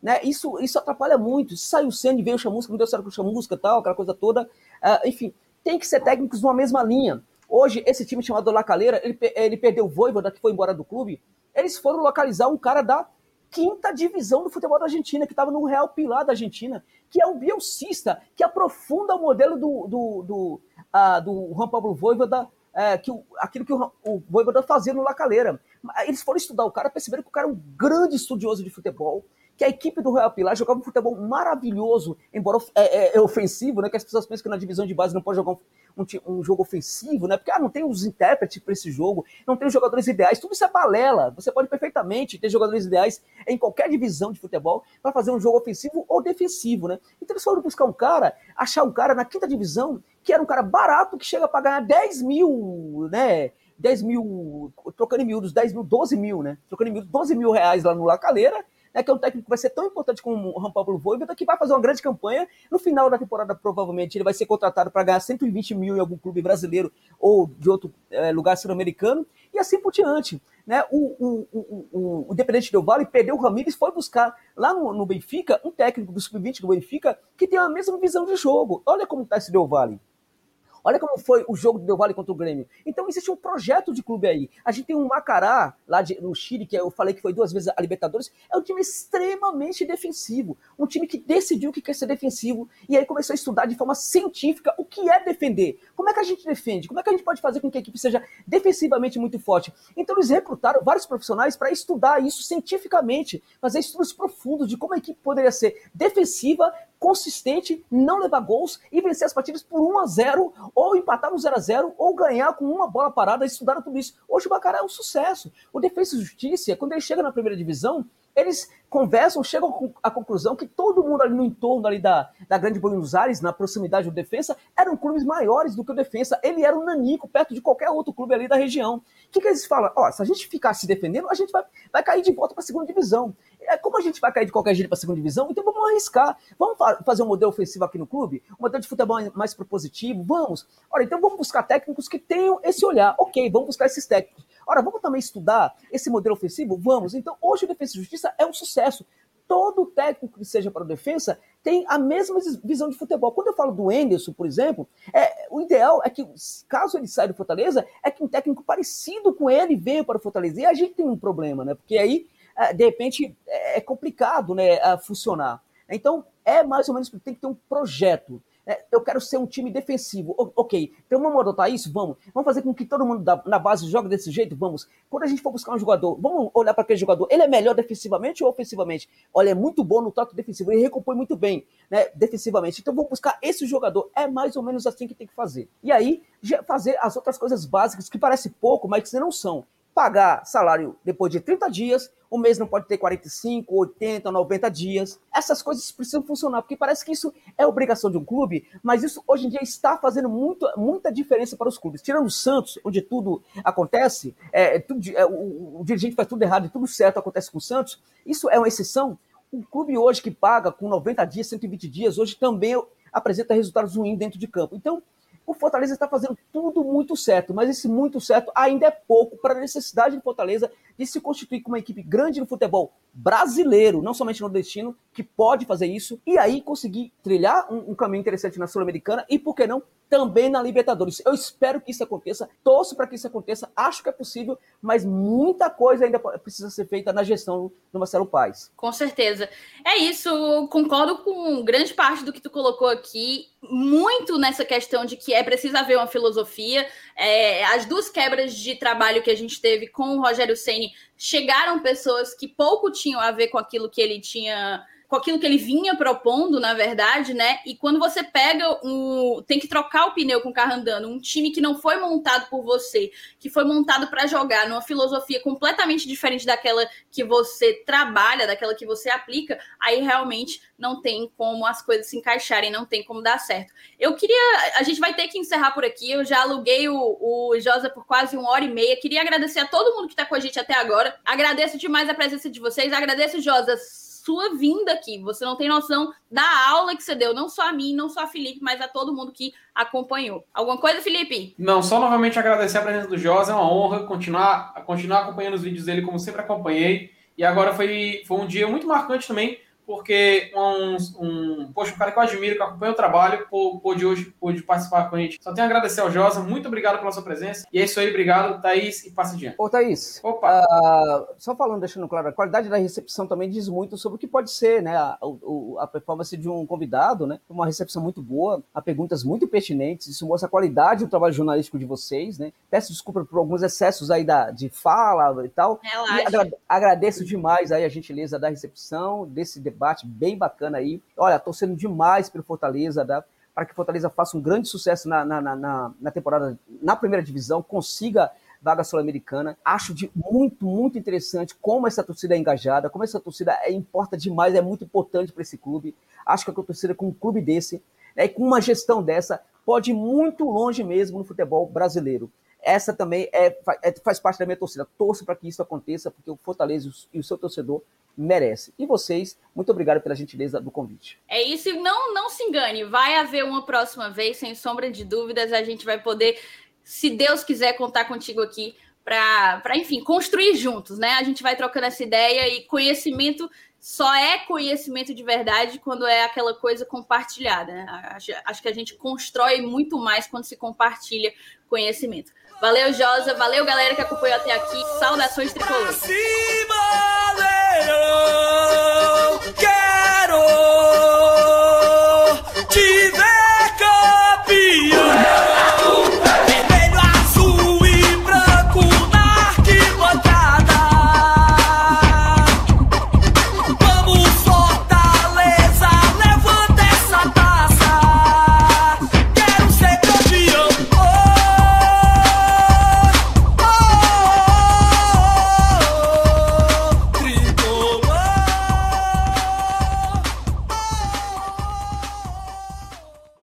Né? Isso, isso atrapalha muito. Se saiu o Ceni, veio o Chamusca, não deu certo com o Chamusca tal, aquela coisa toda. Uh, enfim, tem que ser técnicos numa mesma linha. Hoje, esse time chamado La Calera, ele, ele perdeu o Voivoda, que foi embora do clube. Eles foram localizar um cara da quinta divisão do futebol da Argentina, que estava no Real Pilar da Argentina, que é um bielcista, que aprofunda o modelo do, do, do, uh, do Juan Pablo Voivoda, uh, que o, aquilo que o, o Voivoda fazia no La Calera. Eles foram estudar o cara, perceberam que o cara é um grande estudioso de futebol, que a equipe do Real Pilar jogava um futebol maravilhoso, embora é, é, é ofensivo, né? Que as pessoas pensam que na divisão de base não pode jogar um, um, um jogo ofensivo, né? Porque ah, não tem os intérpretes para esse jogo, não tem os jogadores ideais, tudo isso é balela. Você pode perfeitamente ter jogadores ideais em qualquer divisão de futebol para fazer um jogo ofensivo ou defensivo, né? Então eles foram buscar um cara, achar um cara na quinta divisão que era um cara barato que chega para ganhar 10 mil, né? 10 mil, trocando em miúdos, 10 mil, 12 mil, né? Trocando em miúdos, 12 mil reais lá no Lacaleira, né, que é um técnico que vai ser tão importante como o Juan Pablo Voivoda, que vai fazer uma grande campanha. No final da temporada, provavelmente, ele vai ser contratado para ganhar 120 mil em algum clube brasileiro ou de outro é, lugar sul-americano, e assim por diante. Né? O, o, o, o, o Dependente Del Vale perdeu o Ramires, foi buscar lá no, no Benfica um técnico do sub-20 do Benfica que tem a mesma visão de jogo. Olha como está esse Del Valle. Olha como foi o jogo do Del Valle contra o Grêmio. Então existe um projeto de clube aí. A gente tem um Macará, lá de, no Chile, que eu falei que foi duas vezes a Libertadores, é um time extremamente defensivo. Um time que decidiu que quer ser defensivo e aí começou a estudar de forma científica o que é defender. Como é que a gente defende? Como é que a gente pode fazer com que a equipe seja defensivamente muito forte? Então eles recrutaram vários profissionais para estudar isso cientificamente, fazer estudos profundos de como a equipe poderia ser defensiva, consistente, não levar gols e vencer as partidas por 1 a 0 ou empatar no 0 a 0 ou ganhar com uma bola parada. Estudaram tudo isso. Hoje o Bacará é um sucesso. O Defesa e Justiça, quando ele chega na primeira divisão, eles conversam, chegam à conclusão que todo mundo ali no entorno ali da, da Grande Buenos Aires, na proximidade do Defensa, eram clubes maiores do que o Defensa. Ele era um nanico perto de qualquer outro clube ali da região. O que, que eles falam? Ó, se a gente ficar se defendendo, a gente vai, vai cair de volta para a segunda divisão. É, como a gente vai cair de qualquer jeito para a segunda divisão, então vamos arriscar. Vamos fa fazer um modelo ofensivo aqui no clube? Um modelo de futebol mais propositivo? Vamos. Olha, então vamos buscar técnicos que tenham esse olhar. Ok, vamos buscar esses técnicos. Ora, vamos também estudar esse modelo ofensivo? Vamos. Então, hoje o Defesa e Justiça é um sucesso. Todo técnico que seja para o defesa tem a mesma visão de futebol. Quando eu falo do Enderson, por exemplo, é, o ideal é que, caso ele saia do Fortaleza, é que um técnico parecido com ele venha para o Fortaleza. E a gente tem um problema, né? Porque aí, de repente, é, é complicado né, funcionar. Então, é mais ou menos, tem que ter um projeto. É, eu quero ser um time defensivo. Ok, então vamos adotar isso? Vamos. Vamos fazer com que todo mundo na base jogue desse jeito? Vamos. Quando a gente for buscar um jogador, vamos olhar para aquele jogador. Ele é melhor defensivamente ou ofensivamente? Olha, é muito bom no toque defensivo. Ele recompõe muito bem né, defensivamente. Então vamos buscar esse jogador. É mais ou menos assim que tem que fazer. E aí, fazer as outras coisas básicas que parece pouco, mas que não são pagar salário depois de 30 dias, o mês não pode ter 45, 80, 90 dias. Essas coisas precisam funcionar, porque parece que isso é obrigação de um clube, mas isso hoje em dia está fazendo muito, muita diferença para os clubes. Tirando o Santos, onde tudo acontece, é, tudo, é, o, o, dirigente faz tudo errado e tudo certo acontece com o Santos, isso é uma exceção. Um clube hoje que paga com 90 dias, 120 dias, hoje também apresenta resultados ruins dentro de campo. Então, o Fortaleza está fazendo tudo muito certo, mas esse muito certo ainda é pouco para a necessidade de Fortaleza de se constituir como uma equipe grande no futebol brasileiro, não somente no destino, que pode fazer isso e aí conseguir trilhar um, um caminho interessante na Sul-Americana e, por que não, também na Libertadores. Eu espero que isso aconteça, torço para que isso aconteça, acho que é possível, mas muita coisa ainda precisa ser feita na gestão do Marcelo Paes. Com certeza. É isso, concordo com grande parte do que tu colocou aqui, muito nessa questão de que é preciso haver uma filosofia. É, as duas quebras de trabalho que a gente teve com o Rogério Ceni chegaram pessoas que pouco tinham a ver com aquilo que ele tinha com aquilo que ele vinha propondo, na verdade, né? E quando você pega um. tem que trocar o pneu com o carro andando, um time que não foi montado por você, que foi montado para jogar numa filosofia completamente diferente daquela que você trabalha, daquela que você aplica, aí realmente não tem como as coisas se encaixarem, não tem como dar certo. Eu queria. A gente vai ter que encerrar por aqui. Eu já aluguei o, o Josa por quase uma hora e meia. Queria agradecer a todo mundo que está com a gente até agora. Agradeço demais a presença de vocês. Agradeço, Josa sua vinda aqui. Você não tem noção da aula que você deu, não só a mim, não só a Felipe, mas a todo mundo que acompanhou. Alguma coisa, Felipe? Não, só novamente agradecer a presença do Josa, é uma honra continuar, continuar acompanhando os vídeos dele como sempre acompanhei. E agora foi, foi um dia muito marcante também, porque um, um, poxa, um cara que eu admiro, que acompanha o trabalho, pôde hoje pôde participar com a gente. Só tenho a agradecer ao Josa, muito obrigado pela sua presença. E é isso aí, obrigado, Thaís, e passe adiante. Ô, Thaís, Opa. Uh, só falando, deixando claro, a qualidade da recepção também diz muito sobre o que pode ser, né, a, a, a performance de um convidado, né, uma recepção muito boa, há perguntas muito pertinentes, isso mostra a qualidade do trabalho jornalístico de vocês, né, peço desculpa por alguns excessos aí da, de fala e tal, Relaxa. e agra agradeço demais aí a gentileza da recepção, desse debate debate bem bacana aí. Olha, torcendo demais pelo Fortaleza, tá? para que Fortaleza faça um grande sucesso na, na, na, na temporada, na primeira divisão, consiga vaga sul-americana. Acho de muito, muito interessante como essa torcida é engajada, como essa torcida é, importa demais, é muito importante para esse clube. Acho que a torcida com um clube desse, né, com uma gestão dessa, pode ir muito longe mesmo no futebol brasileiro. Essa também é, é faz parte da minha torcida. Torço para que isso aconteça, porque o Fortaleza e o seu torcedor merece. E vocês, muito obrigado pela gentileza do convite. É isso, e não, não se engane, vai haver uma próxima vez, sem sombra de dúvidas, a gente vai poder, se Deus quiser, contar contigo aqui para, enfim, construir juntos, né? A gente vai trocando essa ideia e conhecimento só é conhecimento de verdade quando é aquela coisa compartilhada. Né? Acho, acho que a gente constrói muito mais quando se compartilha conhecimento. Valeu, Josa. Valeu, galera que acompanhou até aqui. Saudações tricolores.